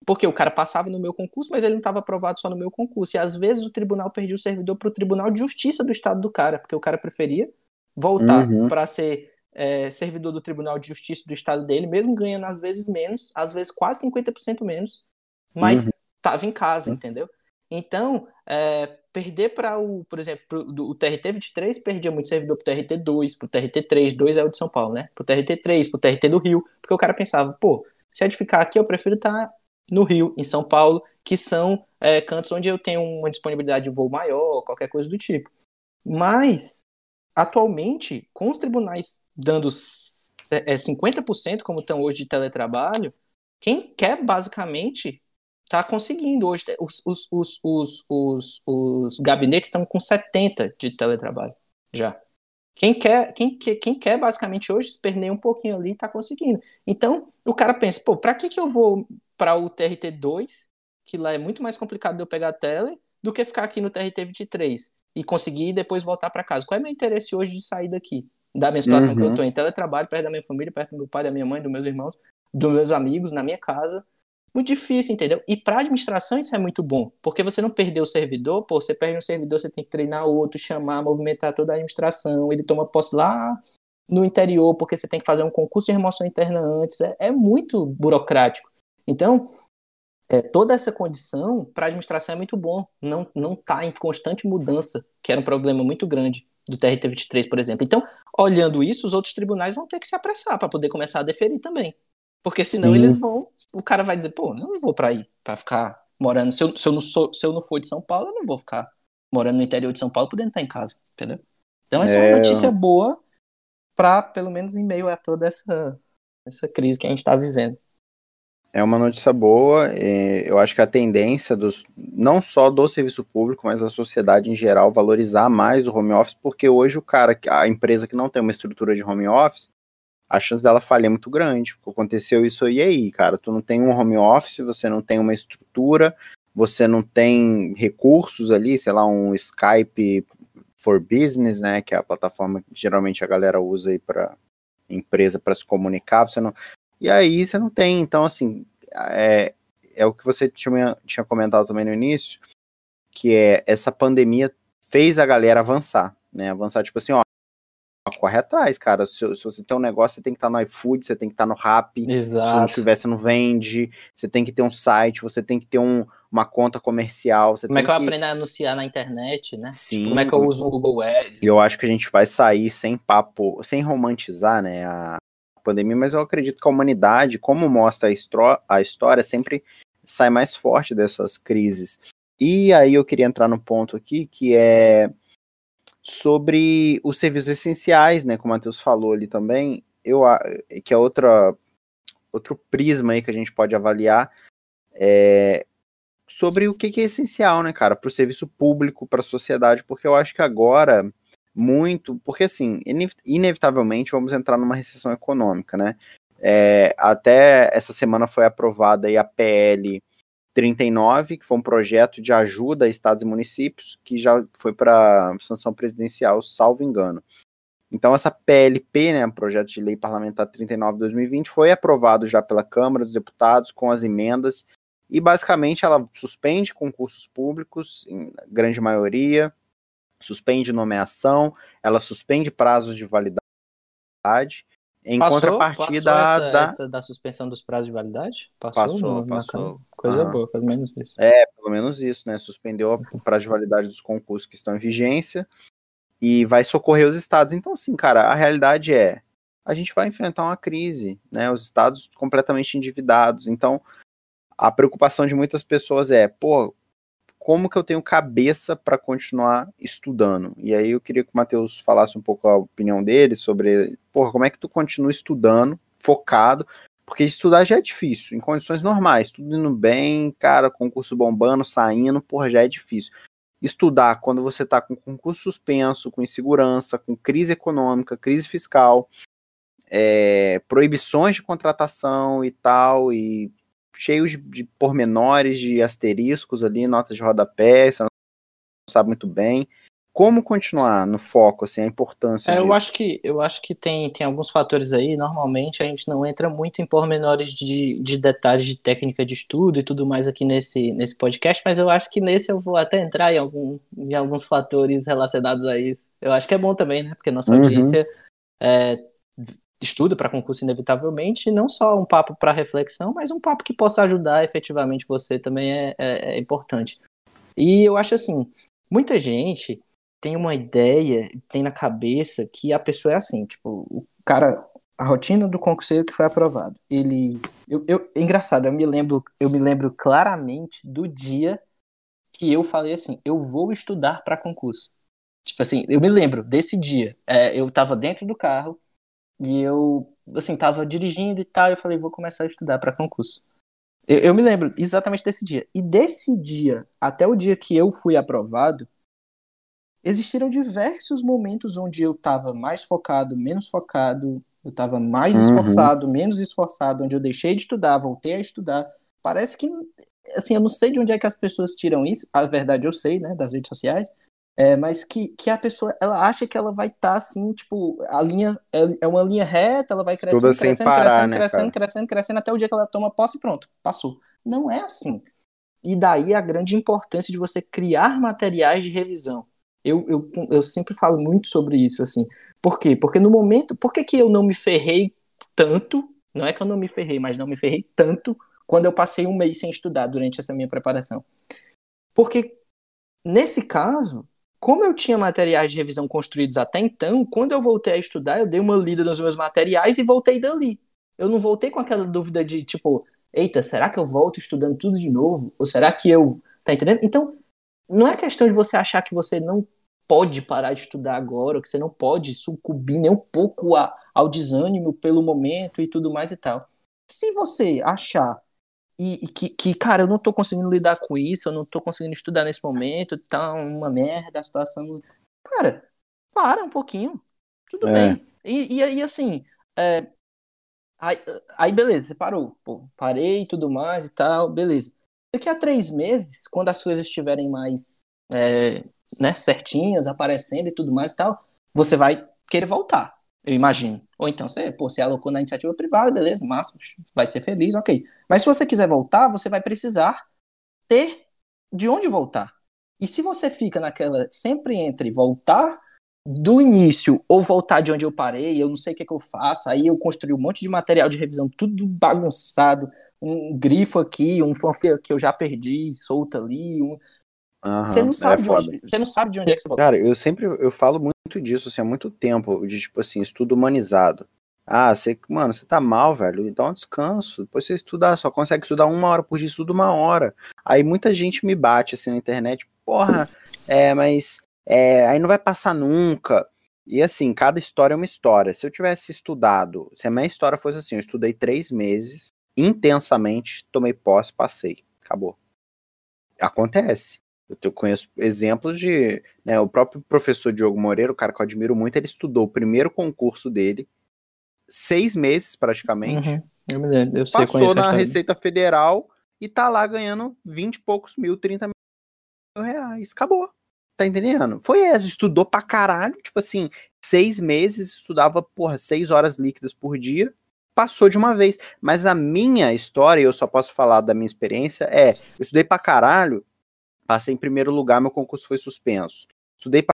porque o cara passava no meu concurso, mas ele não estava aprovado só no meu concurso. E às vezes o tribunal perdia o servidor para o Tribunal de Justiça do Estado do cara, porque o cara preferia voltar uhum. para ser é, servidor do Tribunal de Justiça do estado dele, mesmo ganhando às vezes menos, às vezes quase 50% menos, mas estava uhum. em casa, entendeu? Então, é, perder para o, por exemplo, pro, do, o TRT 23 perdia muito servidor para o TRT 2, para o TRT 3, 2 é o de São Paulo, né? Para o TRT 3, para o TRT do Rio, porque o cara pensava, pô, se é de ficar aqui, eu prefiro estar tá no Rio, em São Paulo, que são é, cantos onde eu tenho uma disponibilidade de voo maior, qualquer coisa do tipo. Mas atualmente, com os tribunais dando é, 50%, como estão hoje de teletrabalho, quem quer basicamente está conseguindo hoje. Os, os, os, os, os, os gabinetes estão com 70% de teletrabalho já. Quem quer, quem, quem quer basicamente hoje esperneia um pouquinho ali está conseguindo. Então, o cara pensa, pô, para que, que eu vou para o TRT2, que lá é muito mais complicado de eu pegar a tele, do que ficar aqui no TRT23? e conseguir depois voltar para casa. Qual é meu interesse hoje de sair daqui? Da minha situação uhum. que eu estou uhum. em teletrabalho, perto da minha família, perto do meu pai, da minha mãe, dos meus irmãos, dos meus amigos, na minha casa. Muito difícil, entendeu? E para administração isso é muito bom, porque você não perdeu o servidor, pô, você perde um servidor, você tem que treinar outro, chamar, movimentar toda a administração, ele toma posse lá no interior, porque você tem que fazer um concurso de remoção interna antes, é, é muito burocrático. Então, é, toda essa condição para a administração é muito bom, não não está em constante mudança, que era um problema muito grande do TRT-23, por exemplo. Então, olhando isso, os outros tribunais vão ter que se apressar para poder começar a deferir também. Porque senão Sim. eles vão, o cara vai dizer, pô, não vou para aí, para ficar morando, se eu, se, eu não sou, se eu não for de São Paulo, eu não vou ficar morando no interior de São Paulo podendo estar em casa, entendeu? Então essa é, é uma notícia boa para, pelo menos em meio a toda essa, essa crise que a gente está vivendo. É uma notícia boa. eu acho que a tendência dos, não só do serviço público, mas da sociedade em geral, valorizar mais o home office, porque hoje o cara, a empresa que não tem uma estrutura de home office, a chance dela falhar é muito grande. Aconteceu isso aí, aí, cara. Tu não tem um home office, você não tem uma estrutura, você não tem recursos ali, sei lá, um Skype for Business, né, que é a plataforma que geralmente a galera usa aí para empresa para se comunicar, você não, e aí você não tem. Então, assim, é, é o que você tinha, tinha comentado também no início, que é essa pandemia fez a galera avançar, né? Avançar, tipo assim, ó, corre atrás, cara. Se, se, você tem um negócio, você tem que estar tá no iFood, você tem que estar tá no Rappi. Exato. Se não tiver, você não vende. Você tem que ter um site, você tem que ter um, uma conta comercial. como é que eu que... aprendo a anunciar na internet, né? Sim. Tipo, como é que eu uso o Google Ads? E eu acho que a gente vai sair sem papo, sem romantizar, né, a, pandemia, mas eu acredito que a humanidade, como mostra a, a história, sempre sai mais forte dessas crises. E aí eu queria entrar no ponto aqui que é sobre os serviços essenciais, né? Como o Matheus falou ali também, eu que é outra outro prisma aí que a gente pode avaliar é, sobre o que, que é essencial, né, cara, para o serviço público, para a sociedade, porque eu acho que agora muito, porque assim, inevitavelmente vamos entrar numa recessão econômica, né? É, até essa semana foi aprovada a PL 39, que foi um projeto de ajuda a estados e municípios, que já foi para sanção presidencial, salvo engano. Então, essa PLP, né, Projeto de Lei Parlamentar 39 de 2020, foi aprovado já pela Câmara dos Deputados com as emendas e, basicamente, ela suspende concursos públicos, em grande maioria, suspende nomeação, ela suspende prazos de validade. Em passou, contrapartida passou essa, da... Essa da suspensão dos prazos de validade? Passou, passou. passou. Coisa uhum. boa, pelo menos isso. É, pelo menos isso, né? Suspendeu o prazo de validade dos concursos que estão em vigência e vai socorrer os estados. Então, assim, cara, a realidade é, a gente vai enfrentar uma crise, né? Os estados completamente endividados. Então, a preocupação de muitas pessoas é, pô, como que eu tenho cabeça para continuar estudando? E aí eu queria que o Matheus falasse um pouco a opinião dele sobre, pô, como é que tu continua estudando, focado, porque estudar já é difícil, em condições normais, tudo indo bem, cara, concurso bombando, saindo, porra, já é difícil estudar quando você está com concurso suspenso, com insegurança, com crise econômica, crise fiscal, é, proibições de contratação e tal, e cheios de, pormenores, de asteriscos ali, notas de rodapé, você não sabe muito bem como continuar no foco, assim, a importância. É, eu acho que eu acho que tem, tem alguns fatores aí. Normalmente a gente não entra muito em pormenores de, de detalhes de técnica de estudo e tudo mais aqui nesse, nesse podcast, mas eu acho que nesse eu vou até entrar em, algum, em alguns fatores relacionados a isso. Eu acho que é bom também, né? Porque nossa uhum. audiência é, estuda para concurso inevitavelmente, não só um papo para reflexão, mas um papo que possa ajudar efetivamente você também é, é, é importante. E eu acho assim, muita gente tem uma ideia, tem na cabeça que a pessoa é assim, tipo, o cara, a rotina do concurseiro que foi aprovado. Ele, eu, eu é engraçado, eu me lembro, eu me lembro claramente do dia que eu falei assim, eu vou estudar para concurso. Tipo assim, eu me lembro desse dia. É, eu tava dentro do carro e eu, assim, tava dirigindo e tal, e eu falei, vou começar a estudar para concurso. Eu, eu me lembro exatamente desse dia. E desse dia até o dia que eu fui aprovado, existiram diversos momentos onde eu estava mais focado, menos focado, eu estava mais uhum. esforçado, menos esforçado, onde eu deixei de estudar, voltei a estudar. Parece que, assim, eu não sei de onde é que as pessoas tiram isso, a verdade eu sei, né, das redes sociais, é, mas que, que a pessoa, ela acha que ela vai estar tá, assim, tipo, a linha é, é uma linha reta, ela vai crescendo, crescendo, parar, crescendo, né, crescendo, crescendo, crescendo, até o dia que ela toma posse e pronto, passou. Não é assim. E daí a grande importância de você criar materiais de revisão. Eu, eu, eu sempre falo muito sobre isso, assim. Por quê? Porque no momento. Por que, que eu não me ferrei tanto? Não é que eu não me ferrei, mas não me ferrei tanto quando eu passei um mês sem estudar durante essa minha preparação. Porque, nesse caso, como eu tinha materiais de revisão construídos até então, quando eu voltei a estudar, eu dei uma lida nos meus materiais e voltei dali. Eu não voltei com aquela dúvida de, tipo, eita, será que eu volto estudando tudo de novo? Ou será que eu. Tá entendendo? Então, não é questão de você achar que você não pode parar de estudar agora, que você não pode sucumbir nem um pouco a, ao desânimo pelo momento e tudo mais e tal. Se você achar e, e que, que, cara, eu não tô conseguindo lidar com isso, eu não tô conseguindo estudar nesse momento, tá uma merda a situação. Cara, para um pouquinho. Tudo é. bem. E, e aí, assim, é, aí, aí, beleza, você parou. Pô, parei e tudo mais e tal, beleza. Daqui a três meses, quando as coisas estiverem mais é, né, certinhas, aparecendo e tudo mais e tal, você vai querer voltar, eu imagino. Ou então você, pô, você alocou na iniciativa privada, beleza, máximo, vai ser feliz, ok. Mas se você quiser voltar, você vai precisar ter de onde voltar. E se você fica naquela, sempre entre voltar do início ou voltar de onde eu parei, eu não sei o que, é que eu faço, aí eu construí um monte de material de revisão, tudo bagunçado, um grifo aqui, um fanfare que eu já perdi, solto ali, um... Uhum, você, não sabe é de onde, você não sabe de onde é que você volta. Cara, eu sempre eu falo muito disso assim, há muito tempo, de tipo assim, estudo humanizado. Ah, você, mano, você tá mal, velho, dá um descanso. Depois você estudar, só consegue estudar uma hora por dia, estuda uma hora. Aí muita gente me bate assim na internet, porra, é, mas é, aí não vai passar nunca. E assim, cada história é uma história. Se eu tivesse estudado, se a minha história fosse assim, eu estudei três meses, intensamente, tomei posse, passei. Acabou. Acontece. Eu conheço exemplos de. Né, o próprio professor Diogo Moreira, o cara que eu admiro muito, ele estudou o primeiro concurso dele, seis meses praticamente. Uhum. Eu me lembro, eu sei, Passou na Receita Federal e tá lá ganhando 20 e poucos mil, 30 mil reais. Acabou. Tá entendendo? Foi essa, estudou pra caralho, tipo assim, seis meses, estudava, porra, seis horas líquidas por dia, passou de uma vez. Mas a minha história, eu só posso falar da minha experiência, é, eu estudei pra caralho, passei em primeiro lugar, meu concurso foi suspenso. Estudei pra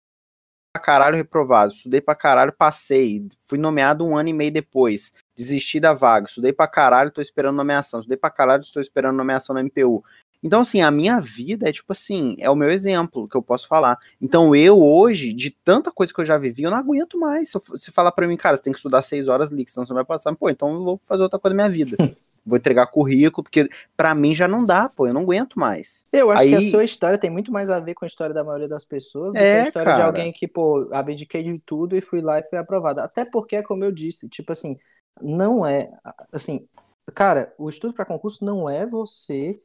caralho, reprovado. Estudei pra caralho, passei. Fui nomeado um ano e meio depois. Desisti da vaga. Estudei pra caralho, tô esperando nomeação. Estudei pra caralho, estou esperando nomeação na MPU. Então, assim, a minha vida é tipo assim, é o meu exemplo que eu posso falar. Então, eu hoje, de tanta coisa que eu já vivi, eu não aguento mais. Se você falar para mim, cara, você tem que estudar seis horas ali, senão você vai passar, pô, então eu vou fazer outra coisa na minha vida. *laughs* vou entregar currículo, porque para mim já não dá, pô, eu não aguento mais. Eu acho Aí... que a sua história tem muito mais a ver com a história da maioria das pessoas do é, que a história cara. de alguém que, pô, abdiquei de tudo e fui lá e fui aprovado. Até porque, como eu disse, tipo assim, não é, assim, cara, o estudo para concurso não é você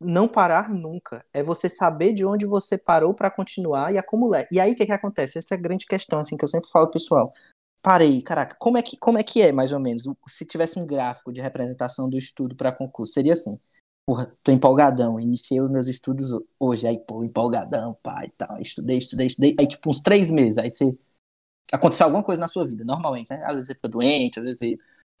não parar nunca. É você saber de onde você parou para continuar e acumular. E aí o que, que acontece? Essa é a grande questão, assim, que eu sempre falo pessoal. Parei, caraca, como é que, como é, que é, mais ou menos? Se tivesse um gráfico de representação do estudo para concurso, seria assim. Porra, tô empolgadão, iniciei os meus estudos hoje, aí, pô, empolgadão, pai, tal, estudei, estudei, estudei, aí, tipo, uns três meses, aí você aconteceu alguma coisa na sua vida, normalmente, né? Às vezes você fica doente, às vezes você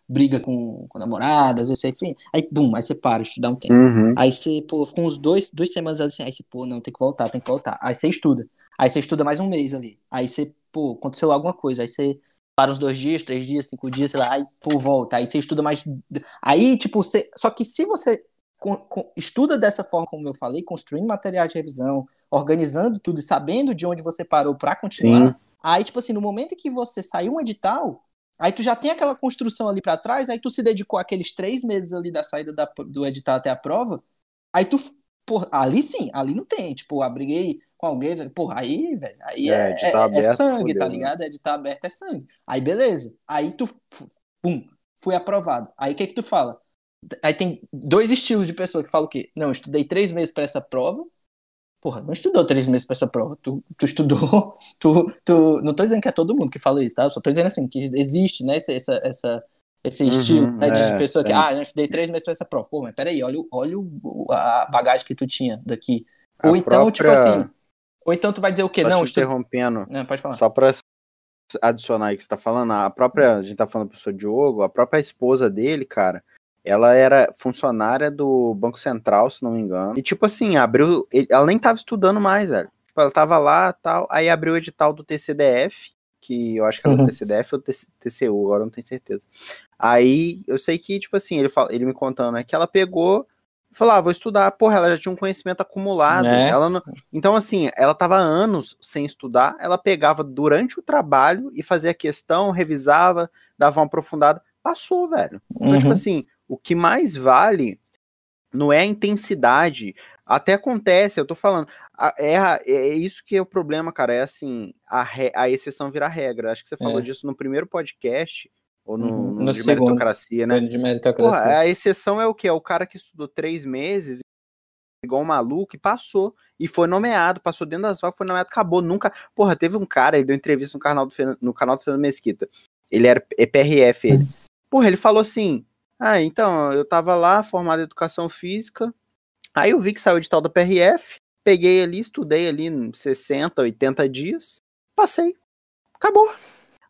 briga com, com namorada, às vezes você, enfim, aí, bum, aí você para de estudar um tempo. Uhum. Aí você, pô, fica uns dois, duas semanas assim, aí você, pô, não, tem que voltar, tem que voltar. Aí você estuda. Aí você estuda mais um mês ali. Aí você, pô, aconteceu alguma coisa. Aí você para uns dois dias, três dias, cinco dias, sei lá, aí, pô, volta. Aí você estuda mais. Aí, tipo, você. Só que se você com, com, estuda dessa forma, como eu falei, construindo material de revisão, organizando tudo e sabendo de onde você parou para continuar. Sim. Aí, tipo assim, no momento em que você saiu um edital, Aí tu já tem aquela construção ali para trás, aí tu se dedicou aqueles três meses ali da saída da, do edital até a prova, aí tu, porra, ali sim, ali não tem, tipo, abriguei com alguém, porra, aí, velho, aí é, é, é, aberto, é sangue, tá né? ligado? É edital aberto é sangue. Aí beleza, aí tu, pum, fui aprovado. Aí o que que tu fala? Aí tem dois estilos de pessoa que falam o quê? Não, estudei três meses para essa prova, Porra, não estudou três meses pra essa prova. Tu, tu estudou. *laughs* Tu, tu, não tô dizendo que é todo mundo que fala isso, tá? Eu só tô dizendo assim, que existe, né, essa, essa, esse uhum, estilo né, de é, pessoa que, é. ah, eu estudei três meses pra essa prova. Pô, mas peraí, olha, olha a bagagem que tu tinha daqui. A ou então, tipo própria... tipo assim. Ou então tu vai dizer o quê? Só não, te interrompendo. Não, pode falar. Só pra adicionar aí que você tá falando, a própria. A gente tá falando pro seu Diogo, a própria esposa dele, cara ela era funcionária do Banco Central, se não me engano. E, tipo assim, abriu. Ela nem tava estudando mais, velho. Tipo, ela tava lá tal. Aí abriu o edital do TCDF, que eu acho que era uhum. do TCDF ou TCU, agora não tenho certeza. Aí eu sei que, tipo assim, ele, fala, ele me contando, né, que ela pegou falou, ah, vou estudar. Porra, ela já tinha um conhecimento acumulado. É. Ela não... Então, assim, ela tava anos sem estudar, ela pegava durante o trabalho e fazia questão, revisava, dava uma aprofundada. Passou, velho. Então, tipo uhum. tipo assim, o que mais vale não é a intensidade. Até acontece, eu tô falando. É, é isso que é o problema, cara. É assim, a, re, a exceção vira regra. Acho que você falou é. disso no primeiro podcast, ou no, uhum. no, no de segundo, meritocracia, né? De meritocracia. Porra, a exceção é o que? É o cara que estudou três meses, igual um maluco, e passou. E foi nomeado, passou dentro das vagas, foi nomeado, acabou. Nunca. Porra, teve um cara, ele deu entrevista no canal do, no canal do Fernando Mesquita. Ele era EPRF, ele. Uhum. Porra, ele falou assim: ah, então, eu tava lá, formado em educação física. Aí eu vi que saiu o edital da PRF, peguei ali, estudei ali 60, 80 dias, passei. Acabou.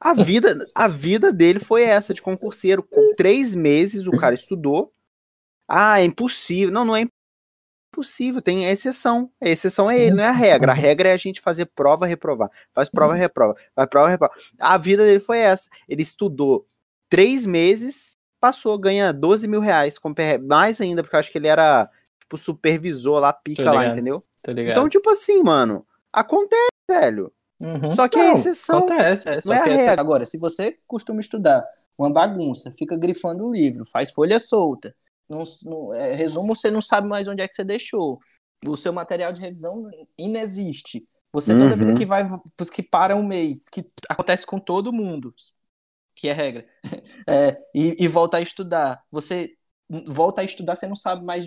A *laughs* vida, a vida dele foi essa de concurseiro. Com três meses o cara estudou. Ah, é impossível. Não, não é impossível, tem a exceção. A exceção é ele, não é a regra. A regra é a gente fazer prova, reprovar. Faz prova, reprova. Faz prova, reprova. A vida dele foi essa. Ele estudou três meses, passou, ganha 12 mil reais com mais ainda, porque eu acho que ele era, tipo, supervisor lá, pica lá, entendeu? Então, tipo assim, mano, acontece, velho. Uhum. Só que não, é exceção. Acontece, é, só é que é exceção. Agora, se você costuma estudar uma bagunça, fica grifando o livro, faz folha solta, não, não, é, resumo, você não sabe mais onde é que você deixou, o seu material de revisão inexiste. Você toda uhum. vida que vai, que para um mês, que acontece com todo mundo, que é regra, *laughs* é, e, e volta a estudar. Você volta a estudar, você não sabe mais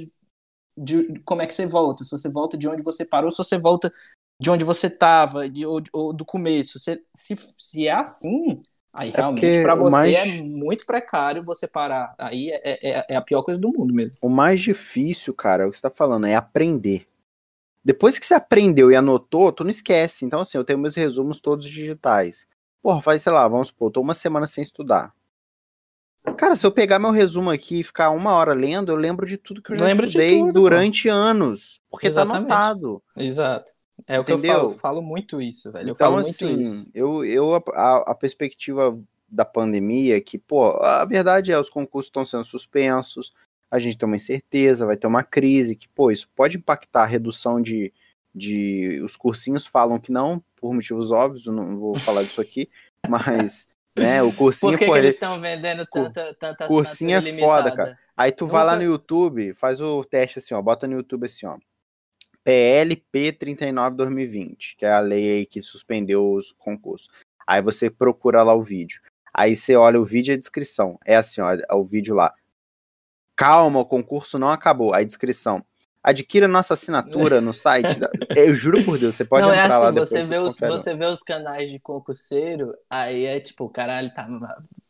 de como é que você volta. Se você volta de onde você parou, se você volta de onde você estava, ou, ou, do começo. Você, se, se é assim, aí é realmente para você mais... é muito precário você parar. Aí é, é, é, a pior coisa do mundo mesmo. O mais difícil, cara, é o que você tá falando, é aprender. Depois que você aprendeu e anotou, tu não esquece. Então, assim, eu tenho meus resumos todos digitais. Porra, faz, sei lá, vamos supor, tô uma semana sem estudar. Cara, se eu pegar meu resumo aqui e ficar uma hora lendo, eu lembro de tudo que eu já estudei tudo, durante anos. Porque Exatamente. tá anotado. Exato. É o que eu falo, eu falo muito isso, velho. Eu Então, assim, isso. eu, eu a, a perspectiva da pandemia é que, pô, a verdade é, os concursos estão sendo suspensos, a gente tem uma incerteza, vai ter uma crise, que, pô, isso pode impactar a redução de, de. Os cursinhos falam que não, por motivos óbvios, não vou falar disso aqui, *laughs* mas, né, o cursinho, Por que, pô, que ele- eles estão vendendo tanta, tanta cursinho é foda, limitada? cara. Aí tu vai lá no Nunca- YouTube, faz o teste assim, ó, bota no YouTube assim, ó. PLP 39 2020, que é a lei aí que suspendeu os concursos. Aí você procura lá o vídeo. Aí você olha o vídeo e a descrição. É assim, ó, é o vídeo lá. Calma, o concurso não acabou. Aí descrição. Adquira nossa assinatura no site. da- *laughs* Eu juro por Deus, você pode não, é entrar lá assim, depois. você vê, os, você vê os canais de concurseiro, aí é tipo, caralho, tá,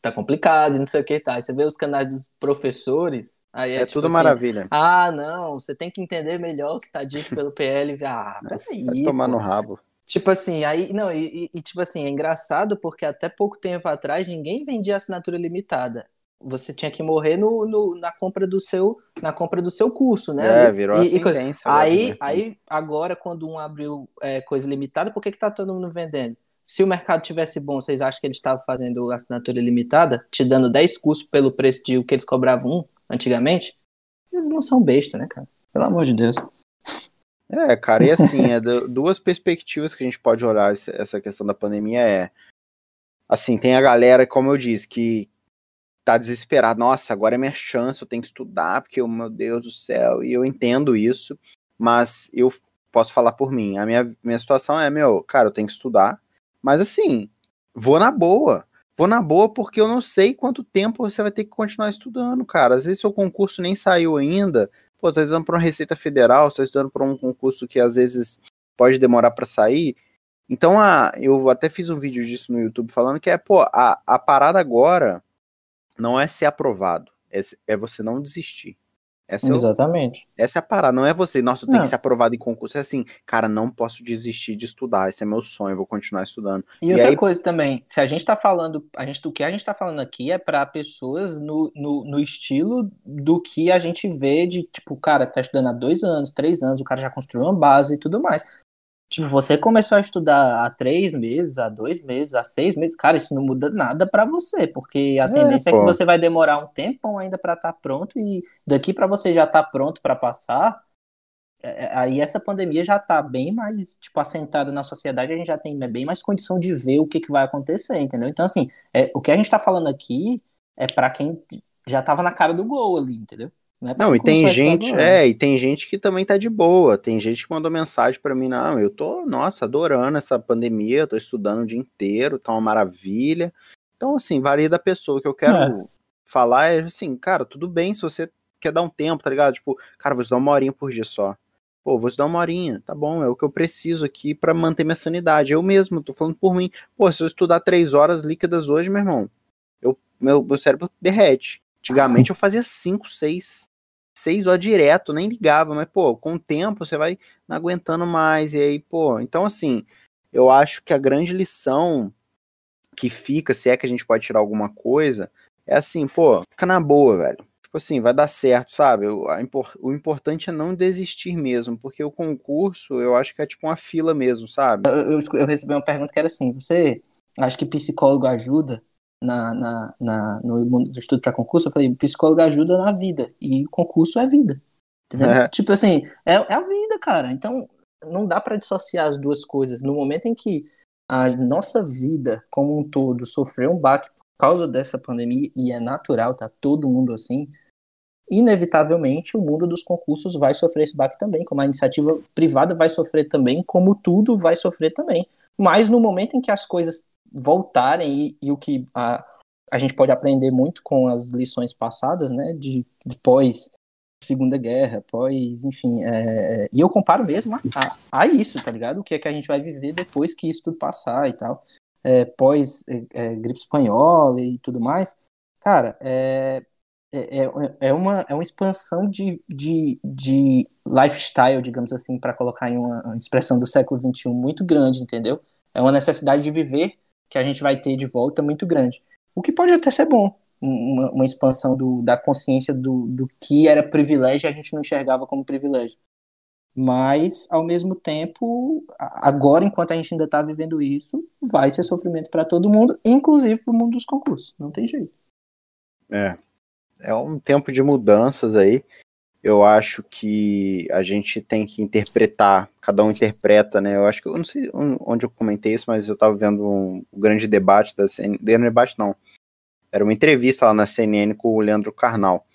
tá complicado, e não sei o que tá. Aí você vê os canais dos professores, aí é, É tipo tudo assim, maravilha. Ah, não, você tem que entender melhor o que tá dito pelo PL. *laughs* Ah, Vai peraí. tomar pô. no rabo. Tipo assim, aí, não, e- e, tipo assim, é engraçado porque até pouco tempo atrás ninguém vendia assinatura limitada. Você tinha que morrer no, no- na compra do seu na compra do seu curso, né? É, virou E- e Aí, mercado. aí, agora, quando um abriu é, coisa limitada, por que, que tá todo mundo vendendo? Se o mercado tivesse bom, vocês acham que eles estavam fazendo assinatura limitada, te dando 10 cursos pelo preço de o que eles cobravam um antigamente? Eles não são besta, né, cara? Pelo amor de Deus. É, cara, e assim, é du- *laughs* duas perspectivas que a gente pode olhar essa questão da pandemia é assim, tem a galera, como eu disse, que tá desesperada, nossa, agora é minha chance, eu tenho que estudar, porque, oh, meu Deus do céu, e eu entendo isso, mas eu posso falar por mim, a minha, minha situação é, meu, cara, eu tenho que estudar, mas assim, vou na boa, vou na boa porque eu não sei quanto tempo você vai ter que continuar estudando, cara, às vezes seu concurso nem saiu ainda, pô, você está estudando para uma Receita Federal, você está estudando para um concurso que às vezes pode demorar para sair. Então, a, eu até fiz um vídeo disso no YouTube falando que é, pô, a, a parada agora não é ser aprovado, é, é você não desistir. Essa é, o- Exatamente. essa é a parada, não é você, nossa, Não. que ser aprovado em concurso. É assim, cara, não posso desistir de estudar, esse é meu sonho, vou continuar estudando. E, E outra aí- coisa também, se a gente tá falando, a gente, do que a gente tá falando aqui é para pessoas no, no, no estilo do que a gente vê de, tipo, o cara tá estudando há dois anos, três anos, o cara já construiu uma base e tudo mais. Tipo, você começou a estudar há três meses, há dois meses, há seis meses, cara, isso não muda nada para você, porque a É, tendência é pô. que você vai demorar um tempão ainda para estar pronto e daqui para você já estar pronto para passar, é, é, aí essa pandemia já tá bem mais, tipo, assentada na sociedade, a gente já tem bem mais condição de ver o que, que vai acontecer, entendeu? Então, assim, é, o que a gente tá falando aqui é para quem já tava na cara do gol ali, entendeu? É pra Não, e tem gente, agora. é, e tem gente que também tá de boa. Tem gente que mandou mensagem pra mim, não, eu tô, nossa, adorando essa pandemia, eu tô estudando o dia inteiro, tá uma maravilha. Então, assim, varia da pessoa. O que eu quero É. falar é assim, cara, tudo bem se você quer dar um tempo, tá ligado? Tipo, cara, vou estudar uma horinha por dia só. Pô, vou estudar uma horinha, tá bom, é o que eu preciso aqui pra manter minha sanidade. Eu mesmo, tô falando por mim. Pô, se eu estudar três horas líquidas hoje, meu irmão, eu, meu, meu cérebro derrete. Antigamente eu fazia cinco, seis seis horas direto, nem ligava, mas, pô, com o tempo você vai não aguentando mais, e aí, pô, então assim, eu acho que a grande lição que fica, se é que a gente pode tirar alguma coisa, é assim, pô, fica na boa, velho. Tipo assim, vai dar certo, sabe? O, a o importante é não desistir mesmo, porque o concurso, eu acho que é tipo uma fila mesmo, sabe? Eu, eu, eu recebi uma pergunta que era assim: você acha que psicólogo ajuda na, na, na, no mundo do estudo para concurso? Eu falei: psicólogo ajuda na vida, e concurso é vida. É. Tipo assim, é, é a vida, cara. Então, não dá para dissociar as duas coisas. No momento em que a nossa vida como um todo sofreu um baque por causa dessa pandemia, e é natural, tá todo mundo assim, inevitavelmente o mundo dos concursos vai sofrer esse baque também, como a iniciativa privada vai sofrer também, como tudo vai sofrer também. Mas no momento em que as coisas voltarem, e, e o que a, a gente pode aprender muito com as lições passadas, né, de, de pós Segunda Guerra, pós, enfim, é, e eu comparo mesmo a, a, a isso, tá ligado? O que é que a gente vai viver depois que isso tudo passar e tal, é, pós é, é, gripe espanhola e tudo mais. Cara, é, é, é, é, uma, é uma expansão de, de, de lifestyle, digamos assim, para colocar em uma expressão do século XXI muito grande, entendeu? É uma necessidade de viver que a gente vai ter de volta muito grande. O que pode até ser bom, uma, uma expansão do, da consciência do, do que era privilégio e a gente não enxergava como privilégio. Mas, ao mesmo tempo, agora, enquanto a gente ainda está vivendo isso, vai ser sofrimento para todo mundo, inclusive para o mundo dos concursos. Não tem jeito. É, é um tempo de mudanças aí. Eu acho que a gente tem que interpretar, cada um interpreta, né? Eu acho que eu não sei onde eu comentei isso, mas eu estava vendo um, grande debate da CNN, debate não. Era uma entrevista lá na CNN com o Leandro Carnal.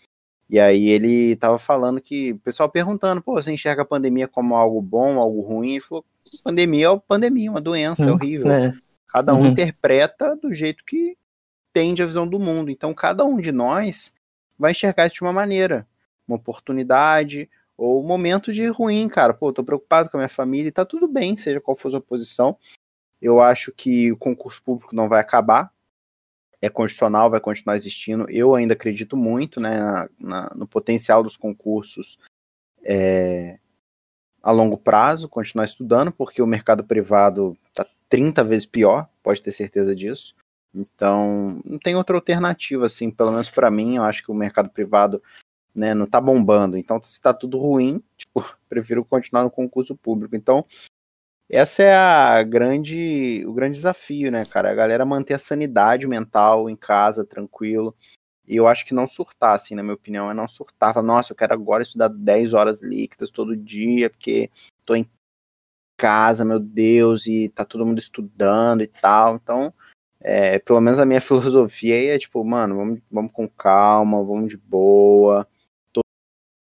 E aí ele estava falando que o pessoal perguntando, pô, você enxerga a pandemia como algo bom, algo ruim? Ele falou, pandemia é pandemia, uma doença, é hum, horrível. É. Cada um uhum. interpreta do jeito que tende a visão do mundo. Então cada um de nós vai enxergar isso de uma maneira, uma oportunidade ou um momento de ruim, cara. Pô, tô preocupado com a minha família e tá tudo bem, seja qual for a sua posição. Eu acho que o concurso público não vai acabar, é constitucional, vai continuar existindo. Eu ainda acredito muito né, na, na, no potencial dos concursos é, a longo prazo, continuar estudando, porque o mercado privado está 30 vezes pior, pode ter certeza disso. Então, não tem outra alternativa, assim, pelo menos para mim, eu acho que o mercado privado né, não tá bombando. Então, se tá tudo ruim, *laughs* tipo, prefiro continuar no concurso público. Então, essa é a grande, o grande desafio, né, cara? A galera manter a sanidade mental em casa, tranquilo. E eu acho que não surtar, assim, na minha opinião, é não surtar. Falar, Nossa, eu quero agora estudar 10 horas líquidas todo dia, porque tô em casa, meu Deus, e tá todo mundo estudando e tal. Então, é, pelo menos a minha *laughs* filosofia é tipo, mano, vamos, vamos com calma, vamos de boa,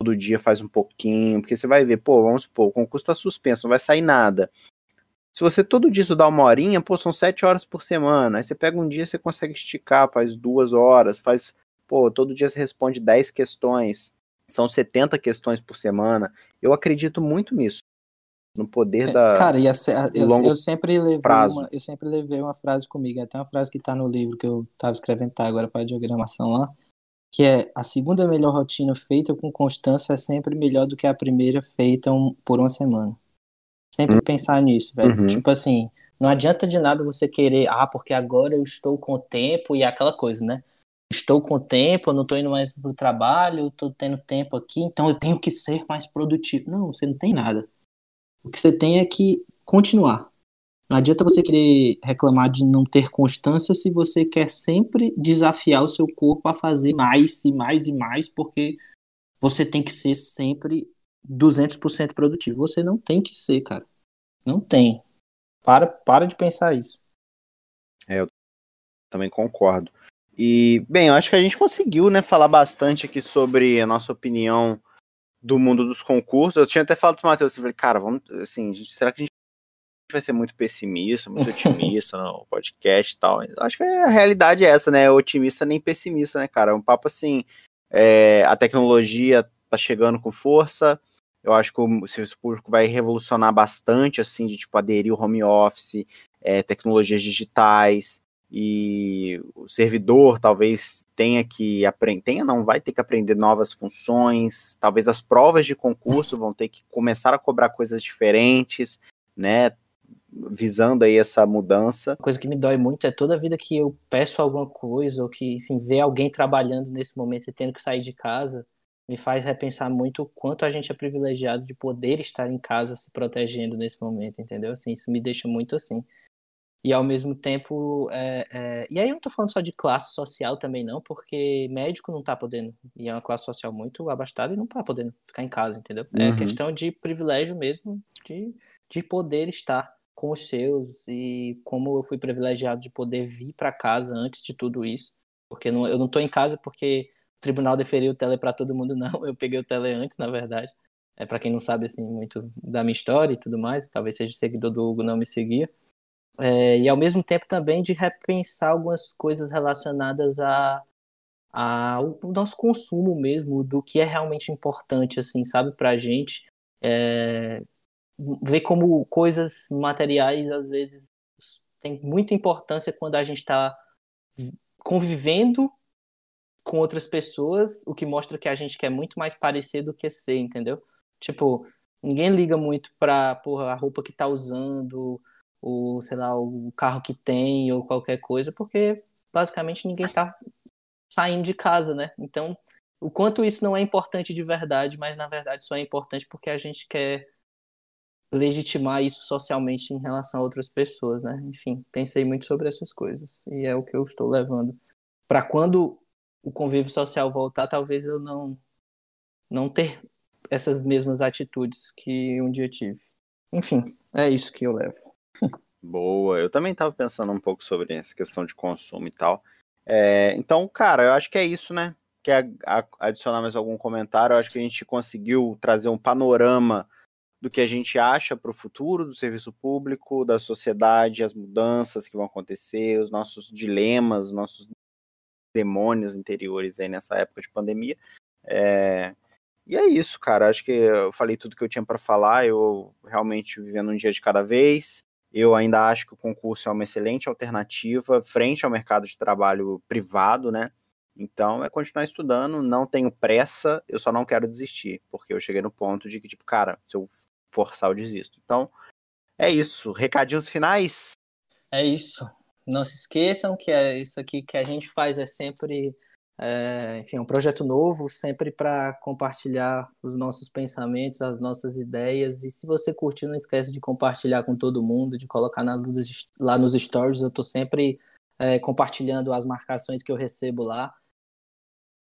todo dia faz um pouquinho, porque você vai ver, pô, vamos supor, o concurso tá suspenso, não vai sair nada. Se você todo dia estudar uma horinha, pô, são sete horas por semana. Aí você pega um dia, você consegue esticar, faz duas horas, faz, pô, todo dia você responde dez questões. São 70 questões por semana. Eu acredito muito nisso no poder é, da cara e a, eu, eu sempre levei prazo. Uma, eu sempre levei uma frase comigo até uma frase que está no livro que eu estava escrevendo tá, agora para a diagramação lá que é a segunda melhor rotina feita com constância é sempre melhor do que a primeira feita um, por uma semana sempre uhum. pensar nisso velho uhum. tipo assim não adianta de nada você querer ah porque agora eu estou com tempo e aquela coisa né estou com tempo, eu não estou indo mais para o trabalho, estou tendo tempo aqui, então eu tenho que ser mais produtivo. Não, você não tem nada. O que você tem é que continuar. Não adianta você querer reclamar de não ter constância se você quer sempre desafiar o seu corpo a fazer mais e mais e mais, porque você tem que ser sempre 200% produtivo. Você não tem que ser, cara. Não tem. Para, para de pensar isso. É, eu também concordo. E, bem, eu acho que a gente conseguiu, né, falar bastante aqui sobre a nossa opinião do mundo dos concursos. Eu tinha até falado pro Matheus, assim, cara, vamos, assim, será que a gente vai ser muito pessimista, muito *laughs* otimista no podcast e tal? Acho que a realidade é essa, né? Otimista nem pessimista, né, cara? É um papo assim, é, a tecnologia tá chegando com força. Eu acho que o serviço público vai revolucionar bastante, assim, de tipo aderir o home office, é, tecnologias digitais e o servidor talvez tenha que aprender, tenha não, vai ter que aprender novas funções, talvez as provas de concurso vão ter que começar a cobrar coisas diferentes, né, visando aí essa mudança. A coisa que me dói muito é toda vida que eu peço alguma coisa ou que, enfim, ver alguém trabalhando nesse momento e tendo que sair de casa, me faz repensar muito o quanto a gente é privilegiado de poder estar em casa se protegendo nesse momento, entendeu? Assim, isso me deixa muito assim e ao mesmo tempo. É, é... E aí eu não tô falando só de classe social também, não, porque médico não tá podendo. E é uma classe social muito abastada e não tá podendo ficar em casa, entendeu? É uhum. questão de privilégio mesmo, de, de poder estar com os seus. E como eu fui privilegiado de poder vir para casa antes de tudo isso. Porque não, eu não tô em casa porque o tribunal deferiu o tele para todo mundo, *laughs* não. Eu peguei o tele antes, na verdade. É para quem não sabe assim muito da minha história e tudo mais, talvez seja seguidor do Hugo não me seguia é, e ao mesmo tempo também de repensar algumas coisas relacionadas a, a o nosso consumo mesmo, do que é realmente importante, assim, sabe, pra gente. É, ver como coisas materiais, às vezes, tem muita importância quando a gente está convivendo com outras pessoas, o que mostra que a gente quer muito mais parecer do que ser, entendeu? Tipo, ninguém liga muito pra porra, a roupa que tá usando, o, sei lá, o carro que tem ou qualquer coisa, porque basicamente ninguém tá saindo de casa, né? Então, o quanto isso não é importante de verdade, mas na verdade só é importante porque a gente quer legitimar isso socialmente em relação a outras pessoas, né? Enfim, pensei muito sobre essas coisas e é o que eu estou levando para quando o convívio social voltar, talvez eu não não ter essas mesmas atitudes que um dia tive. Enfim, é isso que eu levo. Boa, eu também estava pensando um pouco sobre essa questão de consumo e tal. É, então, cara, eu acho que é isso, né? Quer adicionar mais algum comentário? Eu acho que a gente conseguiu trazer um panorama do que a gente acha para o futuro do serviço público, da sociedade, as mudanças que vão acontecer, os nossos dilemas, os nossos demônios interiores aí nessa época de pandemia. É... E é isso, cara. Acho que eu falei tudo que eu tinha para falar. Eu realmente vivendo um dia de cada vez. Eu ainda acho que o concurso é uma excelente alternativa frente ao mercado de trabalho privado, né? Então é continuar estudando, não tenho pressa, eu só não quero desistir, porque eu cheguei no ponto de que, tipo, cara, se eu forçar, eu desisto. Então, é isso. Recadinhos finais? É isso. Não se esqueçam que é isso aqui que a gente faz é sempre, é, enfim, um projeto novo, sempre para compartilhar os nossos pensamentos, as nossas ideias. E se você curtir, não esquece de compartilhar com todo mundo, de colocar na, lá nos stories. Eu estou sempre é, compartilhando as marcações que eu recebo lá,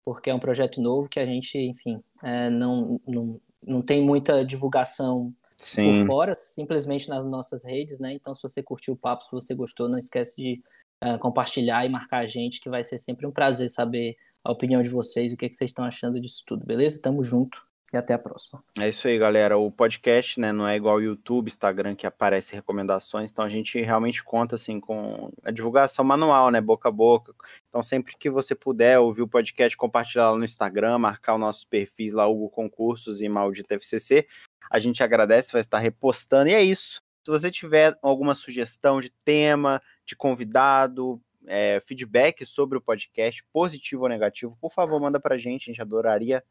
porque é um projeto novo que a gente, enfim, é, não, não, não tem muita divulgação Sim. por fora, simplesmente nas nossas redes, né? Então, se você curtiu o papo, se você gostou, não esquece de uh, compartilhar e marcar a gente, que vai ser sempre um prazer saber a opinião de vocês, o que, é que vocês estão achando disso tudo, beleza? Tamo junto e até a próxima. É isso aí, galera. O podcast, né, não é igual YouTube, Instagram, que aparece recomendações, então a gente realmente conta, assim, com a divulgação manual, né, boca a boca. Então, sempre que você puder ouvir o podcast, compartilhar lá no Instagram, marcar os nossos perfis lá, Hugo Concursos e Maldita FCC, a gente agradece, vai estar repostando, e é isso. Se você tiver alguma sugestão de tema, de convidado, é, feedback sobre o podcast, positivo ou negativo, por favor, manda pra gente, a gente adoraria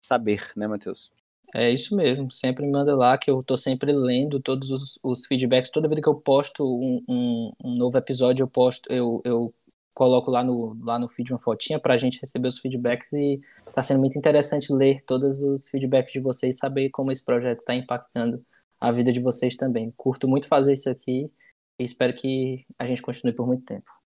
saber, né, Matheus? É isso mesmo, sempre me manda lá que eu tô sempre lendo todos os, os feedbacks. Toda vez que eu posto um, um, um, novo episódio, eu posto, eu, eu coloco lá no, lá no feed uma fotinha pra gente receber os feedbacks e tá sendo muito interessante ler todos os feedbacks de vocês e saber como esse projeto está impactando a vida de vocês também. Curto muito fazer isso aqui e espero que a gente continue por muito tempo.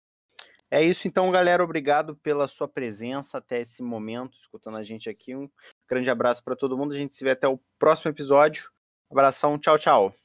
É isso então, galera. Obrigado pela sua presença até esse momento, escutando a gente aqui. Um grande abraço para todo mundo. A gente se vê até o próximo episódio. Abração, tchau, tchau.